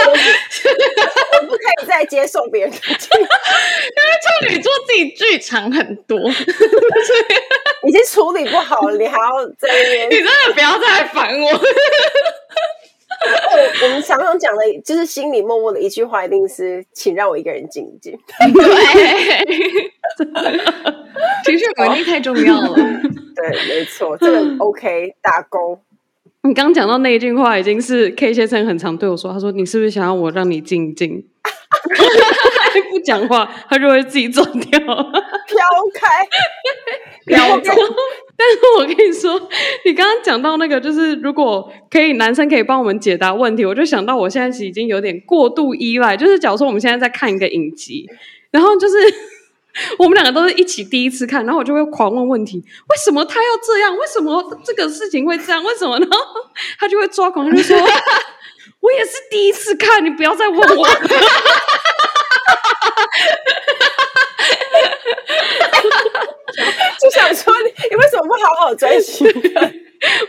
我不可以再接送别人的
处女座自己剧场很多，[laughs]
已经处理不好了，你还要在那边？
你真的不要再来烦我。
我们常常讲的，就是心里默默的一句话，一定是“请让我一个人静一静”。
对，[laughs] 情绪稳定太重要了。
对，没错，这个 [laughs] OK，打勾。[laughs]
你刚刚讲到那一句话，已经是 K 先生很常对我说：“他说你是不是想要我让你静静？[laughs] 他不讲话，他就会自己走掉，飘
开，飘走。”
但是我跟你说，你刚刚讲到那个，就是如果可以，男生可以帮我们解答问题，我就想到我现在是已经有点过度依赖。就是假如说我们现在在看一个影集，然后就是。[laughs] 我们两个都是一起第一次看，然后我就会狂问问题：为什么他要这样？为什么这个事情会这样？为什么呢？他就会抓狂，就说：“ [laughs] 我也是第一次看，你不要再问我。[laughs] ”
就想说你，你为什么不好好专心？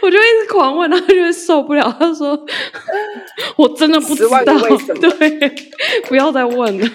我就一直狂问，然后就会受不了。他说：“我真的不知道？对，不要再问了。”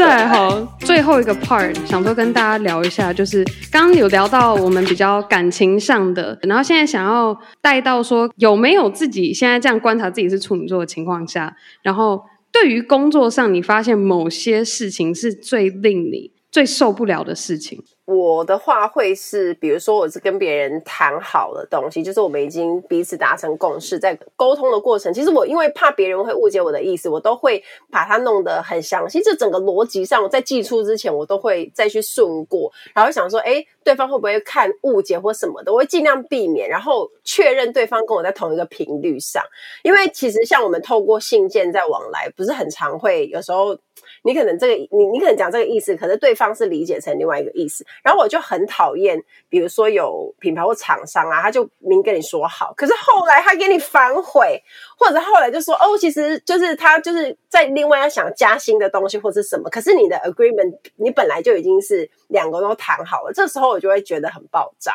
再好，最后一个 part 想说跟大家聊一下，就是刚刚有聊到我们比较感情上的，然后现在想要带到说有没有自己现在这样观察自己是处女座的情况下，然后对于工作上你发现某些事情是最令你最受不了的事情。
我的话会是，比如说我是跟别人谈好的东西，就是我们已经彼此达成共识，在沟通的过程，其实我因为怕别人会误解我的意思，我都会把它弄得很详细。这整个逻辑上，在寄出之前，我都会再去顺过，然后想说，诶，对方会不会看误解或什么的？我会尽量避免，然后确认对方跟我在同一个频率上。因为其实像我们透过信件在往来，不是很常会，有时候你可能这个你你可能讲这个意思，可是对方是理解成另外一个意思。然后我就很讨厌，比如说有品牌或厂商啊，他就明跟你说好，可是后来他给你反悔，或者后来就说哦，其实就是他就是在另外要想加新的东西或者是什么，可是你的 agreement 你本来就已经是两个都谈好了，这时候我就会觉得很爆炸。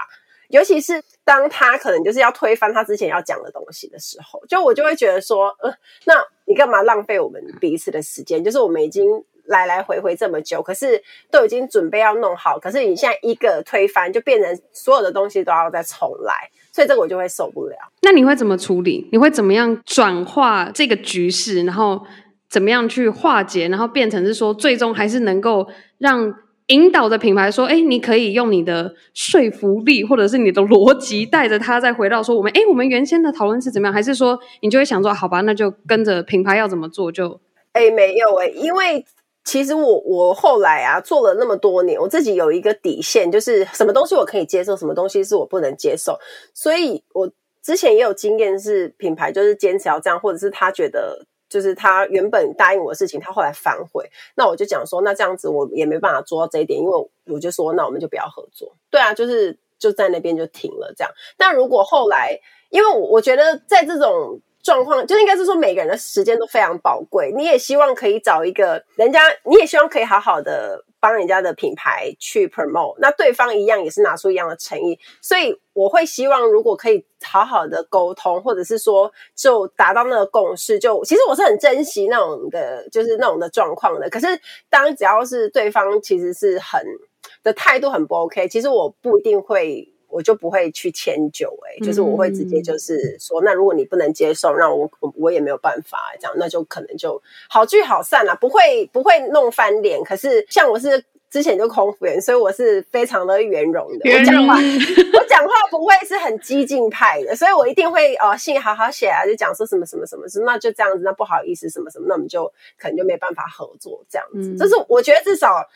尤其是当他可能就是要推翻他之前要讲的东西的时候，就我就会觉得说，呃，那你干嘛浪费我们彼此的时间？就是我们已经来来回回这么久，可是都已经准备要弄好，可是你现在一个推翻，就变成所有的东西都要再重来，所以这个我就会受不了。
那你会怎么处理？你会怎么样转化这个局势？然后怎么样去化解？然后变成是说，最终还是能够让。引导的品牌说：“哎，你可以用你的说服力，或者是你的逻辑，带着他再回到说我们，哎，我们原先的讨论是怎么样？还是说你就会想说，好吧，那就跟着品牌要怎么做就？
哎，没有哎，因为其实我我后来啊做了那么多年，我自己有一个底线，就是什么东西我可以接受，什么东西是我不能接受。所以我之前也有经验，是品牌就是坚持要这样，或者是他觉得。”就是他原本答应我的事情，他后来反悔，那我就讲说，那这样子我也没办法做到这一点，因为我就说，那我们就不要合作。对啊，就是就在那边就停了这样。但如果后来，因为我觉得在这种状况，就应该是说每个人的时间都非常宝贵，你也希望可以找一个人家，你也希望可以好好的。帮人家的品牌去 promote，那对方一样也是拿出一样的诚意，所以我会希望如果可以好好的沟通，或者是说就达到那个共识，就其实我是很珍惜那种的，就是那种的状况的。可是当只要是对方其实是很的态度很不 OK，其实我不一定会。我就不会去迁就，哎，就是我会直接就是说，那如果你不能接受，那我我也没有办法这样，那就可能就好聚好散啦，不会不会弄翻脸。可是像我是之前就空服员，所以我是非常的圆融的。我讲话 [laughs] 我讲话不会是很激进派的，所以我一定会哦信好好写啊，就讲说什么什么什么，那就这样子，那不好意思什么什么，那我们就可能就没办法合作这样子。就是我觉得至少。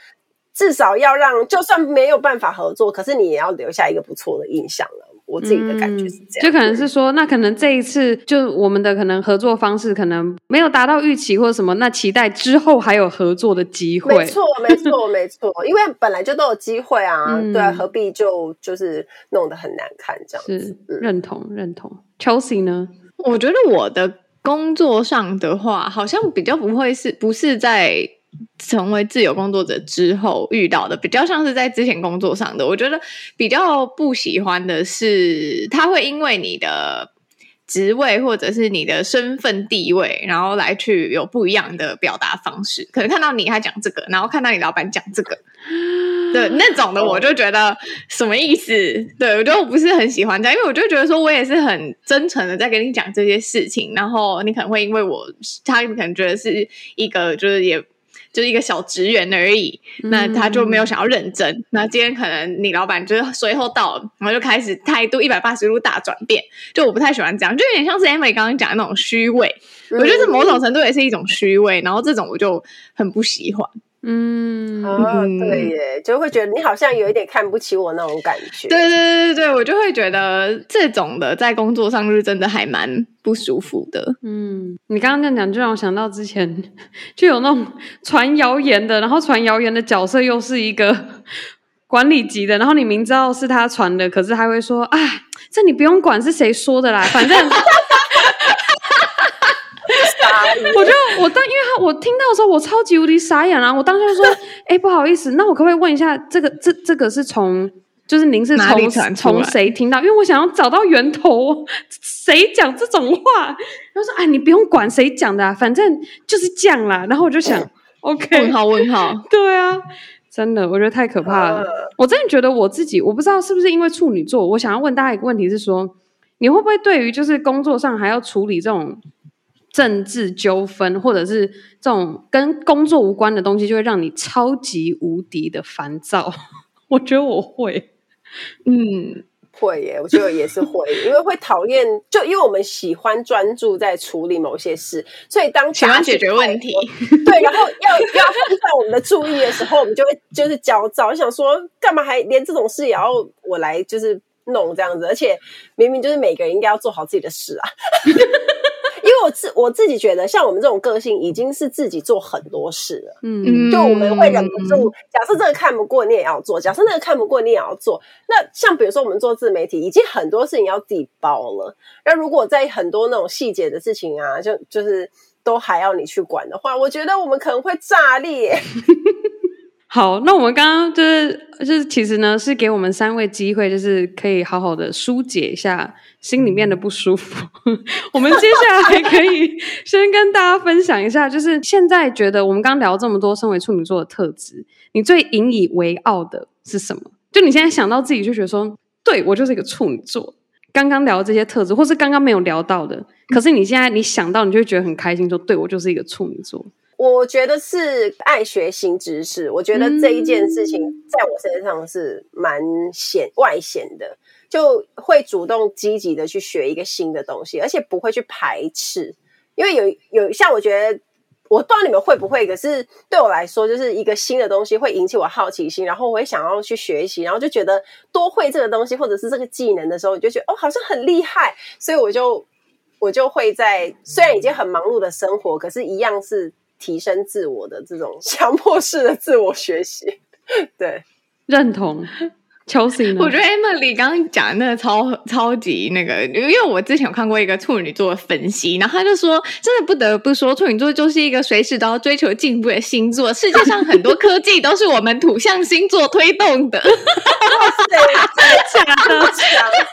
至少要让，就算没有办法合作，可是你也要留下一个不错的印象了。我自己的感觉是这样，
嗯，就可能是说，那可能这一次就我们的可能合作方式可能没有达到预期或者什么，那期待之后还有合作的机会。
没错，没错，没错，因为本来就都有机会啊，嗯、对啊，何必就就是弄得很难看这样子？
是认同，认同。Chelsea 呢？
我觉得我的工作上的话，好像比较不会是，不是在。成为自由工作者之后遇到的，比较像是在之前工作上的。我觉得比较不喜欢的是，他会因为你的职位或者是你的身份地位，然后来去有不一样的表达方式。可能看到你他讲这个，然后看到你老板讲这个，对 [laughs] 那种的，我就觉得什么意思？对，我就不是很喜欢这样，因为我就觉得说我也是很真诚的在跟你讲这些事情，然后你可能会因为我，他可能觉得是一个就是也。就是一个小职员而已，那他就没有想要认真。嗯、那今天可能你老板就是随后到了，然后就开始态度一百八十度大转变。就我不太喜欢这样，就有点像是 Emily 刚刚讲的那种虚伪。嗯、我觉得这某种程度也是一种虚伪，然后这种我就很不喜欢。
嗯，
哦，对耶，就会觉得你好像有一点看不起我那种感觉。
对对对对对，我就会觉得这种的在工作上是真的还蛮不舒服的。
嗯，你刚刚这样讲，就让我想到之前 [laughs] 就有那种传谣言的，然后传谣言的角色又是一个 [laughs] 管理级的，然后你明知道是他传的，可是他会说：“啊，这你不用管是谁说的啦，反正。[laughs] ”我就我当，因为他我听到的时候，我超级无敌傻眼啊！我当时就说：“哎、欸，不好意思，那我可不可以问一下，这个这这个是从就是您是从从谁听到？因为我想要找到源头，谁讲这种话？”他说：“哎，你不用管谁讲的、啊，反正就是这样啦。”然后我就想：“OK，[laughs]
问号问号，
对啊，真的，我觉得太可怕了。我真的觉得我自己，我不知道是不是因为处女座，我想要问大家一个问题是说，你会不会对于就是工作上还要处理这种？”政治纠纷，或者是这种跟工作无关的东西，就会让你超级无敌的烦躁。[laughs] 我觉得我会，
嗯，会耶。我觉得也是会，[laughs] 因为会讨厌，就因为我们喜欢专注在处理某些事，所以当
喜欢解决问题，[laughs]
对，然后要要分散我们的注意的时候，我们就会就是焦躁，想说干嘛还连这种事也要我来就是弄这样子，而且明明就是每个人应该要做好自己的事啊。因为我我自我自己觉得，像我们这种个性，已经是自己做很多事了。
嗯，
就我们会忍不住，假设这个看不过，你也要做；假设那个看不过，你也要做。那像比如说，我们做自媒体，已经很多事情要自己包了。那如果在很多那种细节的事情啊，就就是都还要你去管的话，我觉得我们可能会炸裂。
好，那我们刚刚就是就是其实呢，是给我们三位机会，就是可以好好的疏解一下心里面的不舒服。[laughs] 我们接下来可以先跟大家分享一下，就是现在觉得我们刚聊这么多身为处女座的特质，你最引以为傲的是什么？就你现在想到自己就觉得说，对，我就是一个处女座。刚刚聊这些特质，或是刚刚没有聊到的，可是你现在你想到，你就会觉得很开心，说，对，我就是一个处女座。
我觉得是爱学新知识，我觉得这一件事情在我身上是蛮显外显的，就会主动积极的去学一个新的东西，而且不会去排斥，因为有有像我觉得，我不知道你们会不会，可是对我来说，就是一个新的东西会引起我好奇心，然后我会想要去学习，然后就觉得多会这个东西或者是这个技能的时候，你就觉得哦，好像很厉害，所以我就我就会在虽然已经很忙碌的生活，可是一样是。提升自我的这种 [laughs] 强迫式的自我学习，[laughs] 对，
认同。Chelsea 呢？
我觉得 Emily 刚刚讲的那个超超级那个，因为我之前有看过一个处女座的分析，然后他就说，真的不得不说，处女座就是一个随时都要追求进步的星座。世界上很多科技都是我们土象星座推动的。[laughs] 哇
塞，真的假的？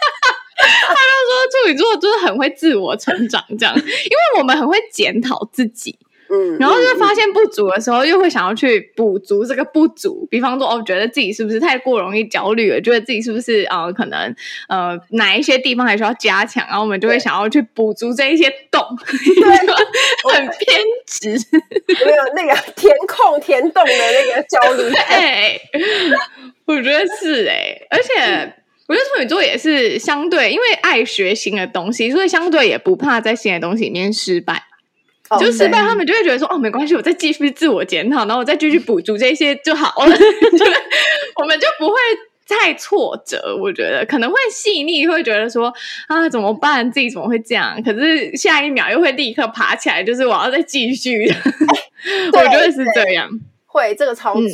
他就说处女座就是很会自我成长，这样，因为我们很会检讨自己。
嗯，
然后就发现不足的时候，又会想要去补足这个不足。比方说，哦，觉得自己是不是太过容易焦虑了？觉得自己是不是啊、呃？可能呃，哪一些地方还需要加强？然后我们就会想要去补足这一些洞，对，很偏执，
没有那个填空填洞的那个焦虑。[laughs]
哎，我觉得是哎、欸，而且我觉得处女座也是相对，因为爱学新的东西，所以相对也不怕在新的东西里面失败。就失败，他们就会觉得说：“ oh, 哦，没关系，我再继续自我检讨，然后我再继续补足这些就好了。[laughs] ”就我们就不会太挫折。我觉得可能会细腻，会觉得说：“啊，怎么办？自己怎么会这样？”可是下一秒又会立刻爬起来，就是我要再继续。[laughs] 我觉得是这样，
会这个超准，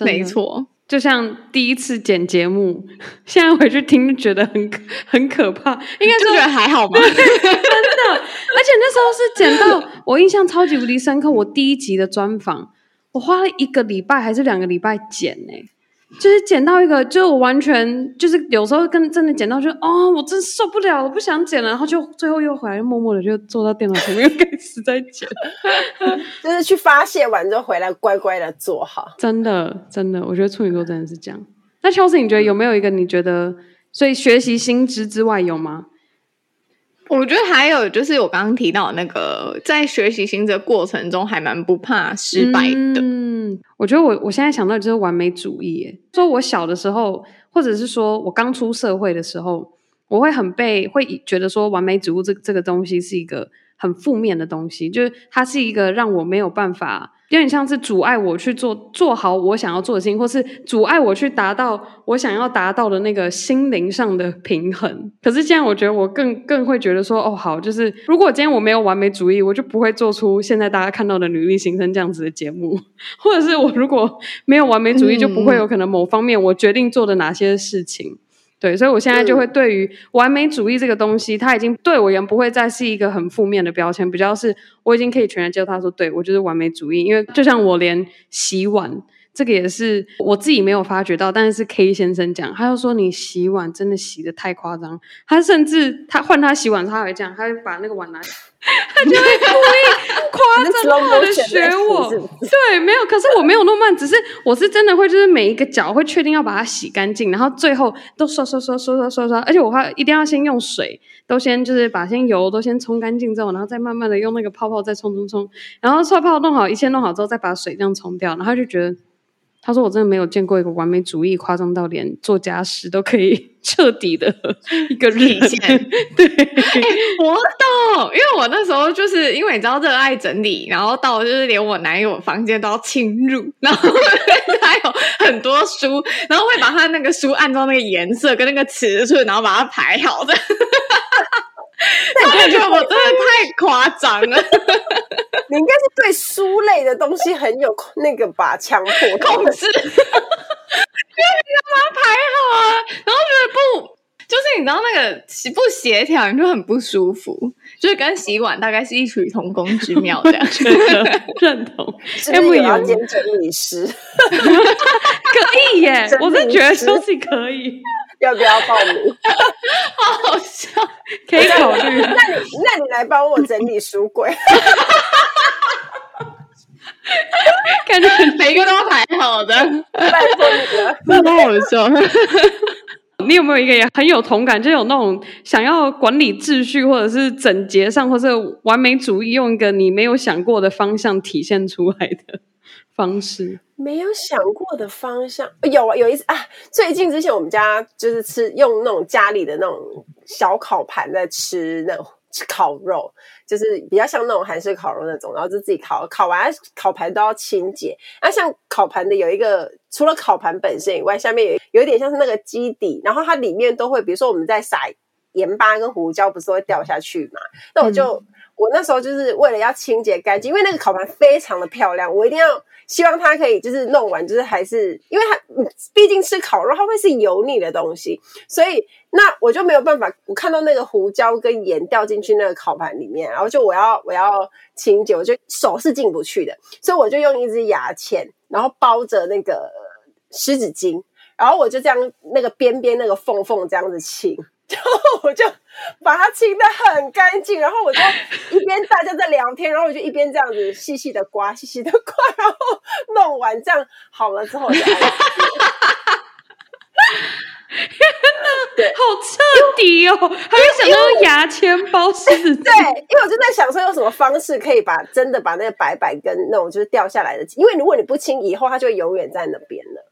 嗯、没错。
就像第一次剪节目，[laughs] 现在回去听觉得很很可怕，应该说觉得还好吧？[laughs] 真的，而且那时候是剪到我印象超级无敌深刻，我第一集的专访，我花了一个礼拜还是两个礼拜剪呢、欸。就是捡到一个，就我完全就是有时候跟真的捡到就，就哦，我真受不了了，不想捡了，然后就最后又回来，默默的就坐到电脑前面又开始在捡，[laughs]
就是去发泄完之后回来乖乖的坐好。
真的，真的，我觉得处女座真的是这样。那 Chelsea，你觉得有没有一个你觉得，所以学习新知之外有吗？
我觉得还有就是我刚刚提到那个，在学习新的过程中还蛮不怕失败的。
嗯，我觉得我我现在想到就是完美主义耶，说我小的时候，或者是说我刚出社会的时候，我会很被会觉得说完美主义这这个东西是一个很负面的东西，就是它是一个让我没有办法。有点像是阻碍我去做做好我想要做的事情，或是阻碍我去达到我想要达到的那个心灵上的平衡。可是现在我觉得我更更会觉得说，哦，好，就是如果今天我没有完美主义，我就不会做出现在大家看到的女力新生这样子的节目，或者是我如果没有完美主义，就不会有可能某方面我决定做的哪些事情。对，所以我现在就会对于完美主义这个东西，它已经对我而言不会再是一个很负面的标签，比较是我已经可以全然接受他说，对，我就是完美主义。因为就像我连洗碗这个也是我自己没有发觉到，但是是 K 先生讲，他就说你洗碗真的洗的太夸张，他甚至他换他洗碗，他还会这样，他会把那个碗拿。他就会故意夸张化的学我，[laughs] 对，没有，可是我没有那么慢，只是我是真的会，就是每一个角会确定要把它洗干净，然后最后都刷刷刷刷刷刷刷，而且我还一定要先用水，都先就是把先油都先冲干净之后，然后再慢慢的用那个泡泡再冲冲冲，然后泡泡弄好，一切弄好之后再把水这样冲掉，然后就觉得。他说：“我真的没有见过一个完美主义夸张到连做家事都可以 [laughs] 彻底的一个体现。[laughs] ”对、欸，
我懂，因为我那时候就是因为你知道热爱整理，然后到就是连我男友房间都要侵入，然后 [laughs] 他有很多书，然后会把他那个书按照那个颜色跟那个尺寸，然后把它排好的。[laughs] 他觉得我真的太夸张了。[laughs]
你应该是对书类的东西很有那个吧，强迫
控制，[laughs] 因为你要把它排好啊，然后觉得不，就是你知道那个不协调，你就很不舒服，就是跟洗碗大概是异曲同工之妙这样。[laughs]
认同，
是不要兼整理师？[laughs]
可以耶，[laughs] 我是觉得休息可以。
要不要报名？
好好笑，
可以考虑。
那你那你来帮我整理书柜，
感觉
每个都排好的，
拜托你了，
那么好笑。
你有没有一个也很有同感，就有那种想要管理秩序，或者是整洁上，或是完美主义，用一个你没有想过的方向体现出来的方式？
没有想过的方向，[laughs] 有啊，有一次啊，最近之前我们家就是吃用那种家里的那种小烤盘在吃那种烤肉，就是比较像那种韩式烤肉那种，然后就自己烤，烤完烤盘都要清洁。那像烤盘的有一个，除了烤盘本身以外，下面有有一点像是那个基底，然后它里面都会，比如说我们在撒盐巴跟胡椒，不是会掉下去嘛？那我就、嗯、我那时候就是为了要清洁干净，因为那个烤盘非常的漂亮，我一定要。希望它可以就是弄完，就是还是因为它，毕竟吃烤肉，它会是油腻的东西，所以那我就没有办法。我看到那个胡椒跟盐掉进去那个烤盘里面，然后就我要我要清洁，我就手是进不去的，所以我就用一支牙签，然后包着那个湿纸巾，然后我就这样那个边边那个缝缝这样子清。然后我就把它清的很干净，然后我就一边大家在聊天，然后我就一边这样子细细的刮，细细的刮，然后弄完这样好了之后我就，天
对，好彻底哦，还没想到用牙签包湿纸巾。
对，因为我就在想说，有什么方式可以把真的把那个白白跟那种就是掉下来的，因为如果你不清，以后它就会永远在那边了。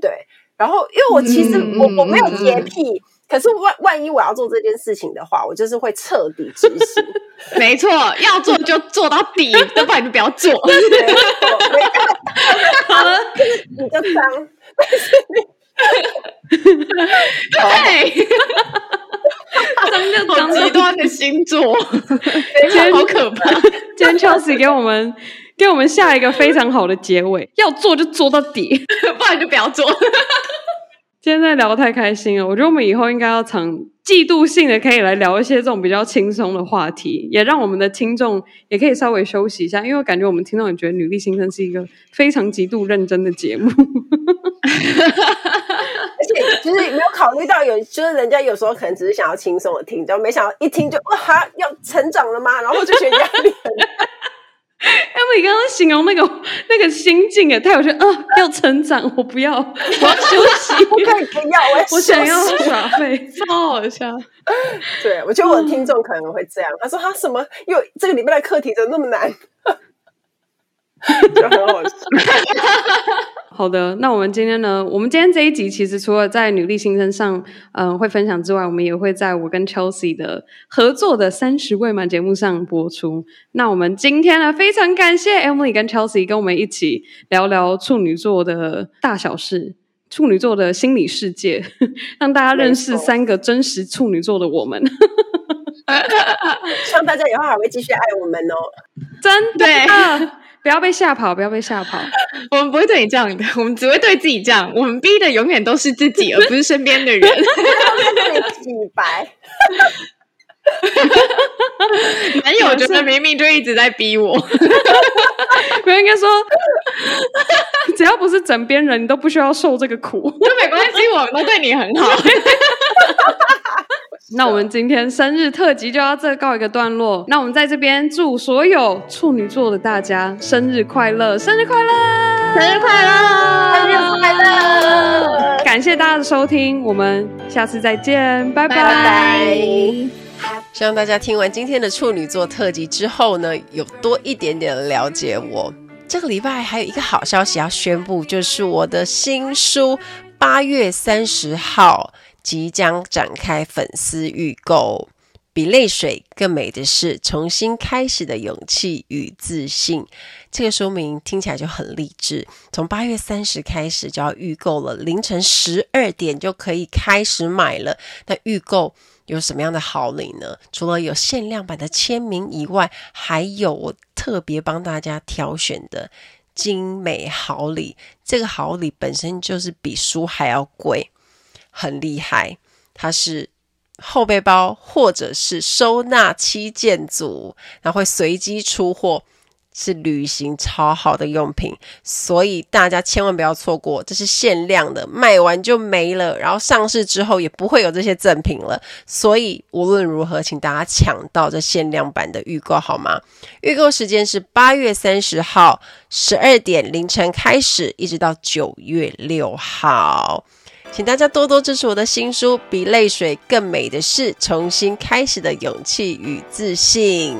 对，然后因为我其实、嗯、我我没有洁癖。嗯可是万万一我要做这件事情的话，我就是会彻底执行。[laughs]
没错，要做就做到底，[laughs] 要不然就不要做。[laughs]
好了，你就脏，但是你
对，脏就脏极端的星座，今天好可怕。
今天 Chelsea 给我们给我们下一个非常好的结尾，要做就做到底，
不然就不要做。
今天真的聊太开心了，我觉得我们以后应该要常季度性的可以来聊一些这种比较轻松的话题，也让我们的听众也可以稍微休息一下，因为我感觉我们听众也觉得《女力新生》是一个非常极度认真的节目，而
且就是没有考虑到有，就是人家有时候可能只是想要轻松的听，就没想到一听就哇哈要成长了吗？然后就觉得压力很大。
Emily 刚刚形容那个那个心境也太有趣啊！要成长，我不要，[laughs] 我要休息。
我可以不要，我，
我想要耍废，超好笑。
对，我觉得我的听众可能会这样。他说他什么？又这个礼拜的课题怎么那么难？[laughs] 就很好笑。[laughs]
好的，那我们今天呢？我们今天这一集其实除了在女力新生上，嗯、呃，会分享之外，我们也会在我跟 Chelsea 的合作的三十未满节目上播出。那我们今天呢，非常感谢 Emily 跟 Chelsea 跟我们一起聊聊处女座的大小事，处女座的心理世界，[laughs] 让大家认识三个真实处女座的我们。
希望大家以后还会继续爱我们哦，
真的。不要被吓跑！不要被吓跑！[laughs]
我们不会对你这样的，我们只会对自己这样。我们逼的永远都是自己，[laughs] 而不是身边的人。
洗白。
男友觉得 [laughs] 明明就一直在逼我。
不应该说，只要不是枕边人，你都不需要受这个苦。
都没关系，我们都对你很好。
那我们今天生日特辑就要这告一个段落。那我们在这边祝所有处女座的大家生日快乐，生日快乐，
生日快乐，
生日快乐！
感谢大家的收听，我们下次再见，拜拜。拜拜。
希望大家听完今天的处女座特辑之后呢，有多一点点的了解我。这个礼拜还有一个好消息要宣布，就是我的新书八月三十号。即将展开粉丝预购，比泪水更美的是重新开始的勇气与自信。这个说明听起来就很励志。从八月三十开始就要预购了，凌晨十二点就可以开始买了。那预购有什么样的好礼呢？除了有限量版的签名以外，还有我特别帮大家挑选的精美好礼。这个好礼本身就是比书还要贵，很厉害。它是后背包或者是收纳七件组，然后会随机出货。是旅行超好的用品，所以大家千万不要错过，这是限量的，卖完就没了。然后上市之后也不会有这些赠品了，所以无论如何，请大家抢到这限量版的预购好吗？预购时间是八月三十号十二点凌晨开始，一直到九月六号，请大家多多支持我的新书《比泪水更美的是重新开始的勇气与自信》。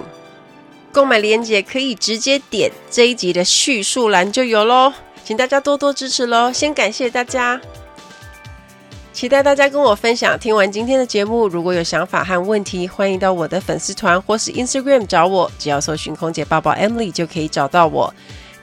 购买链接可以直接点这一集的叙述栏就有喽，请大家多多支持喽！先感谢大家，期待大家跟我分享。听完今天的节目，如果有想法和问题，欢迎到我的粉丝团或是 Instagram 找我，只要搜寻空姐报报 Emily 就可以找到我。